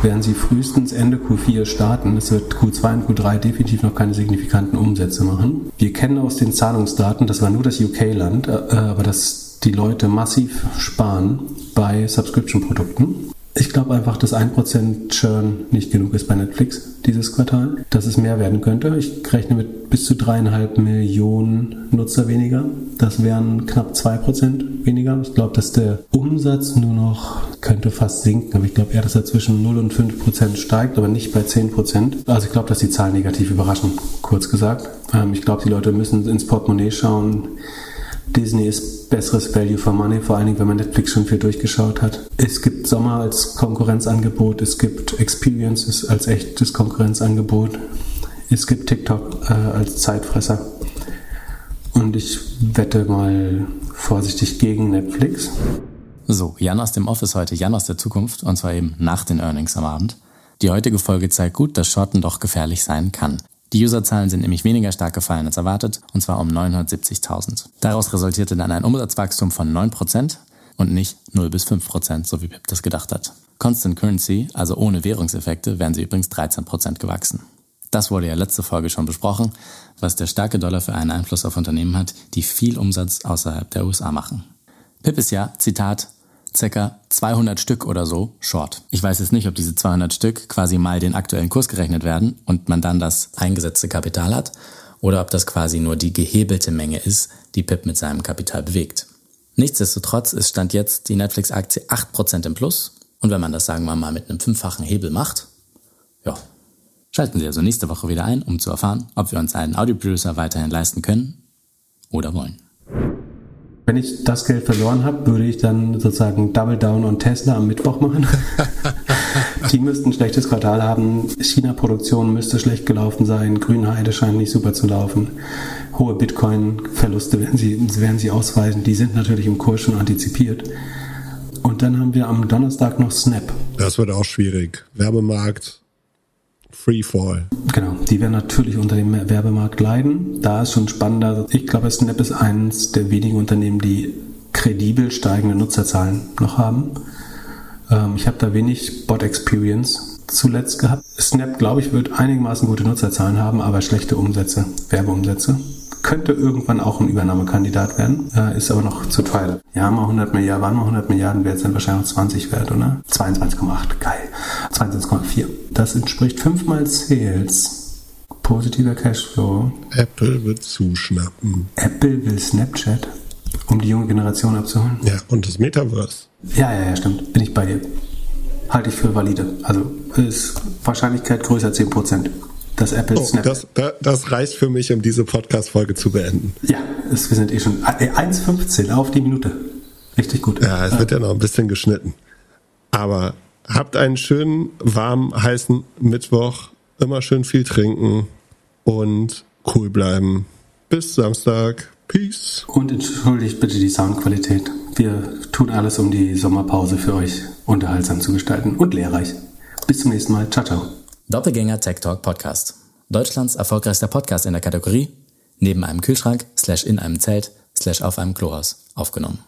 werden sie frühestens Ende Q4 starten. Es wird Q2 und Q3 definitiv noch keine signifikanten Umsätze machen. Wir kennen aus den Zahlungsdaten, das war nur das UK-Land, äh, aber dass die Leute massiv sparen bei Subscription-Produkten. Ich glaube einfach, dass 1% Churn nicht genug ist bei Netflix dieses Quartal, dass es mehr werden könnte. Ich rechne mit bis zu dreieinhalb Millionen Nutzer weniger. Das wären knapp 2% weniger. Ich glaube, dass der Umsatz nur noch könnte fast sinken, aber ich glaube eher, dass er zwischen 0 und 5% steigt, aber nicht bei 10%. Also ich glaube, dass die Zahlen negativ überraschen, kurz gesagt. Ähm, ich glaube, die Leute müssen ins Portemonnaie schauen Disney ist besseres Value for Money, vor allen Dingen, wenn man Netflix schon viel durchgeschaut hat. Es gibt Sommer als Konkurrenzangebot, es gibt Experiences als echtes Konkurrenzangebot, es gibt TikTok äh, als Zeitfresser. Und ich wette mal vorsichtig gegen Netflix. So, Jan aus dem Office heute, Jan aus der Zukunft, und zwar eben nach den Earnings am Abend. Die heutige Folge zeigt gut, dass Shorten doch gefährlich sein kann. Die Userzahlen sind nämlich weniger stark gefallen als erwartet, und zwar um 970.000. Daraus resultierte dann ein Umsatzwachstum von 9% und nicht 0 bis 5%, so wie Pip das gedacht hat. Constant Currency, also ohne Währungseffekte, wären sie übrigens 13% gewachsen. Das wurde ja letzte Folge schon besprochen, was der starke Dollar für einen Einfluss auf Unternehmen hat, die viel Umsatz außerhalb der USA machen. Pip ist ja, Zitat, circa 200 Stück oder so short. Ich weiß jetzt nicht, ob diese 200 Stück quasi mal den aktuellen Kurs gerechnet werden und man dann das eingesetzte Kapital hat oder ob das quasi nur die gehebelte Menge ist, die Pip mit seinem Kapital bewegt. Nichtsdestotrotz ist Stand jetzt die Netflix-Aktie 8% im Plus und wenn man das sagen wir mal mit einem fünffachen Hebel macht, ja, schalten Sie also nächste Woche wieder ein, um zu erfahren, ob wir uns einen Audioproducer weiterhin leisten können oder wollen. Wenn ich das Geld verloren habe, würde ich dann sozusagen Double Down on Tesla am Mittwoch machen. Die müssten ein schlechtes Quartal haben. China-Produktion müsste schlecht gelaufen sein. Grünheide scheint nicht super zu laufen. Hohe Bitcoin-Verluste werden sie, werden sie ausweisen. Die sind natürlich im Kurs schon antizipiert. Und dann haben wir am Donnerstag noch Snap. Das wird auch schwierig. Werbemarkt, Freefall. Genau, die werden natürlich unter dem Werbemarkt leiden. Da ist schon spannender. Ich glaube, Snap ist eines der wenigen Unternehmen, die kredibel steigende Nutzerzahlen noch haben. Ähm, ich habe da wenig Bot Experience zuletzt gehabt. Snap, glaube ich, wird einigermaßen gute Nutzerzahlen haben, aber schlechte Umsätze, Werbeumsätze könnte irgendwann auch ein Übernahmekandidat werden, äh, ist aber noch zu teuer. Ja, mal 100 Milliarden, waren mal 100 Milliarden wert, sind wahrscheinlich noch 20 wert, oder? 22,8, geil. 22,4. Das entspricht fünfmal Sales. Positiver Cashflow. Apple wird zuschnappen. Apple will Snapchat, um die junge Generation abzuholen. Ja, und das Metaverse. Ja, ja, ja, stimmt. Bin ich bei dir. Halte ich für valide. Also ist Wahrscheinlichkeit größer 10% das Apple oh, Snap. Das, das, reicht für mich, um diese Podcast-Folge zu beenden. Ja, es, wir sind eh schon 1,15 äh, auf die Minute. Richtig gut. Ja, es wird ja noch ein bisschen geschnitten. Aber habt einen schönen, warmen, heißen Mittwoch. Immer schön viel trinken und cool bleiben. Bis Samstag. Peace. Und entschuldigt bitte die Soundqualität. Wir tun alles, um die Sommerpause für euch unterhaltsam zu gestalten und lehrreich. Bis zum nächsten Mal. Ciao, ciao. Doppelgänger Tech Talk Podcast. Deutschlands erfolgreichster Podcast in der Kategorie neben einem Kühlschrank, slash in einem Zelt, slash auf einem Klohaus aufgenommen.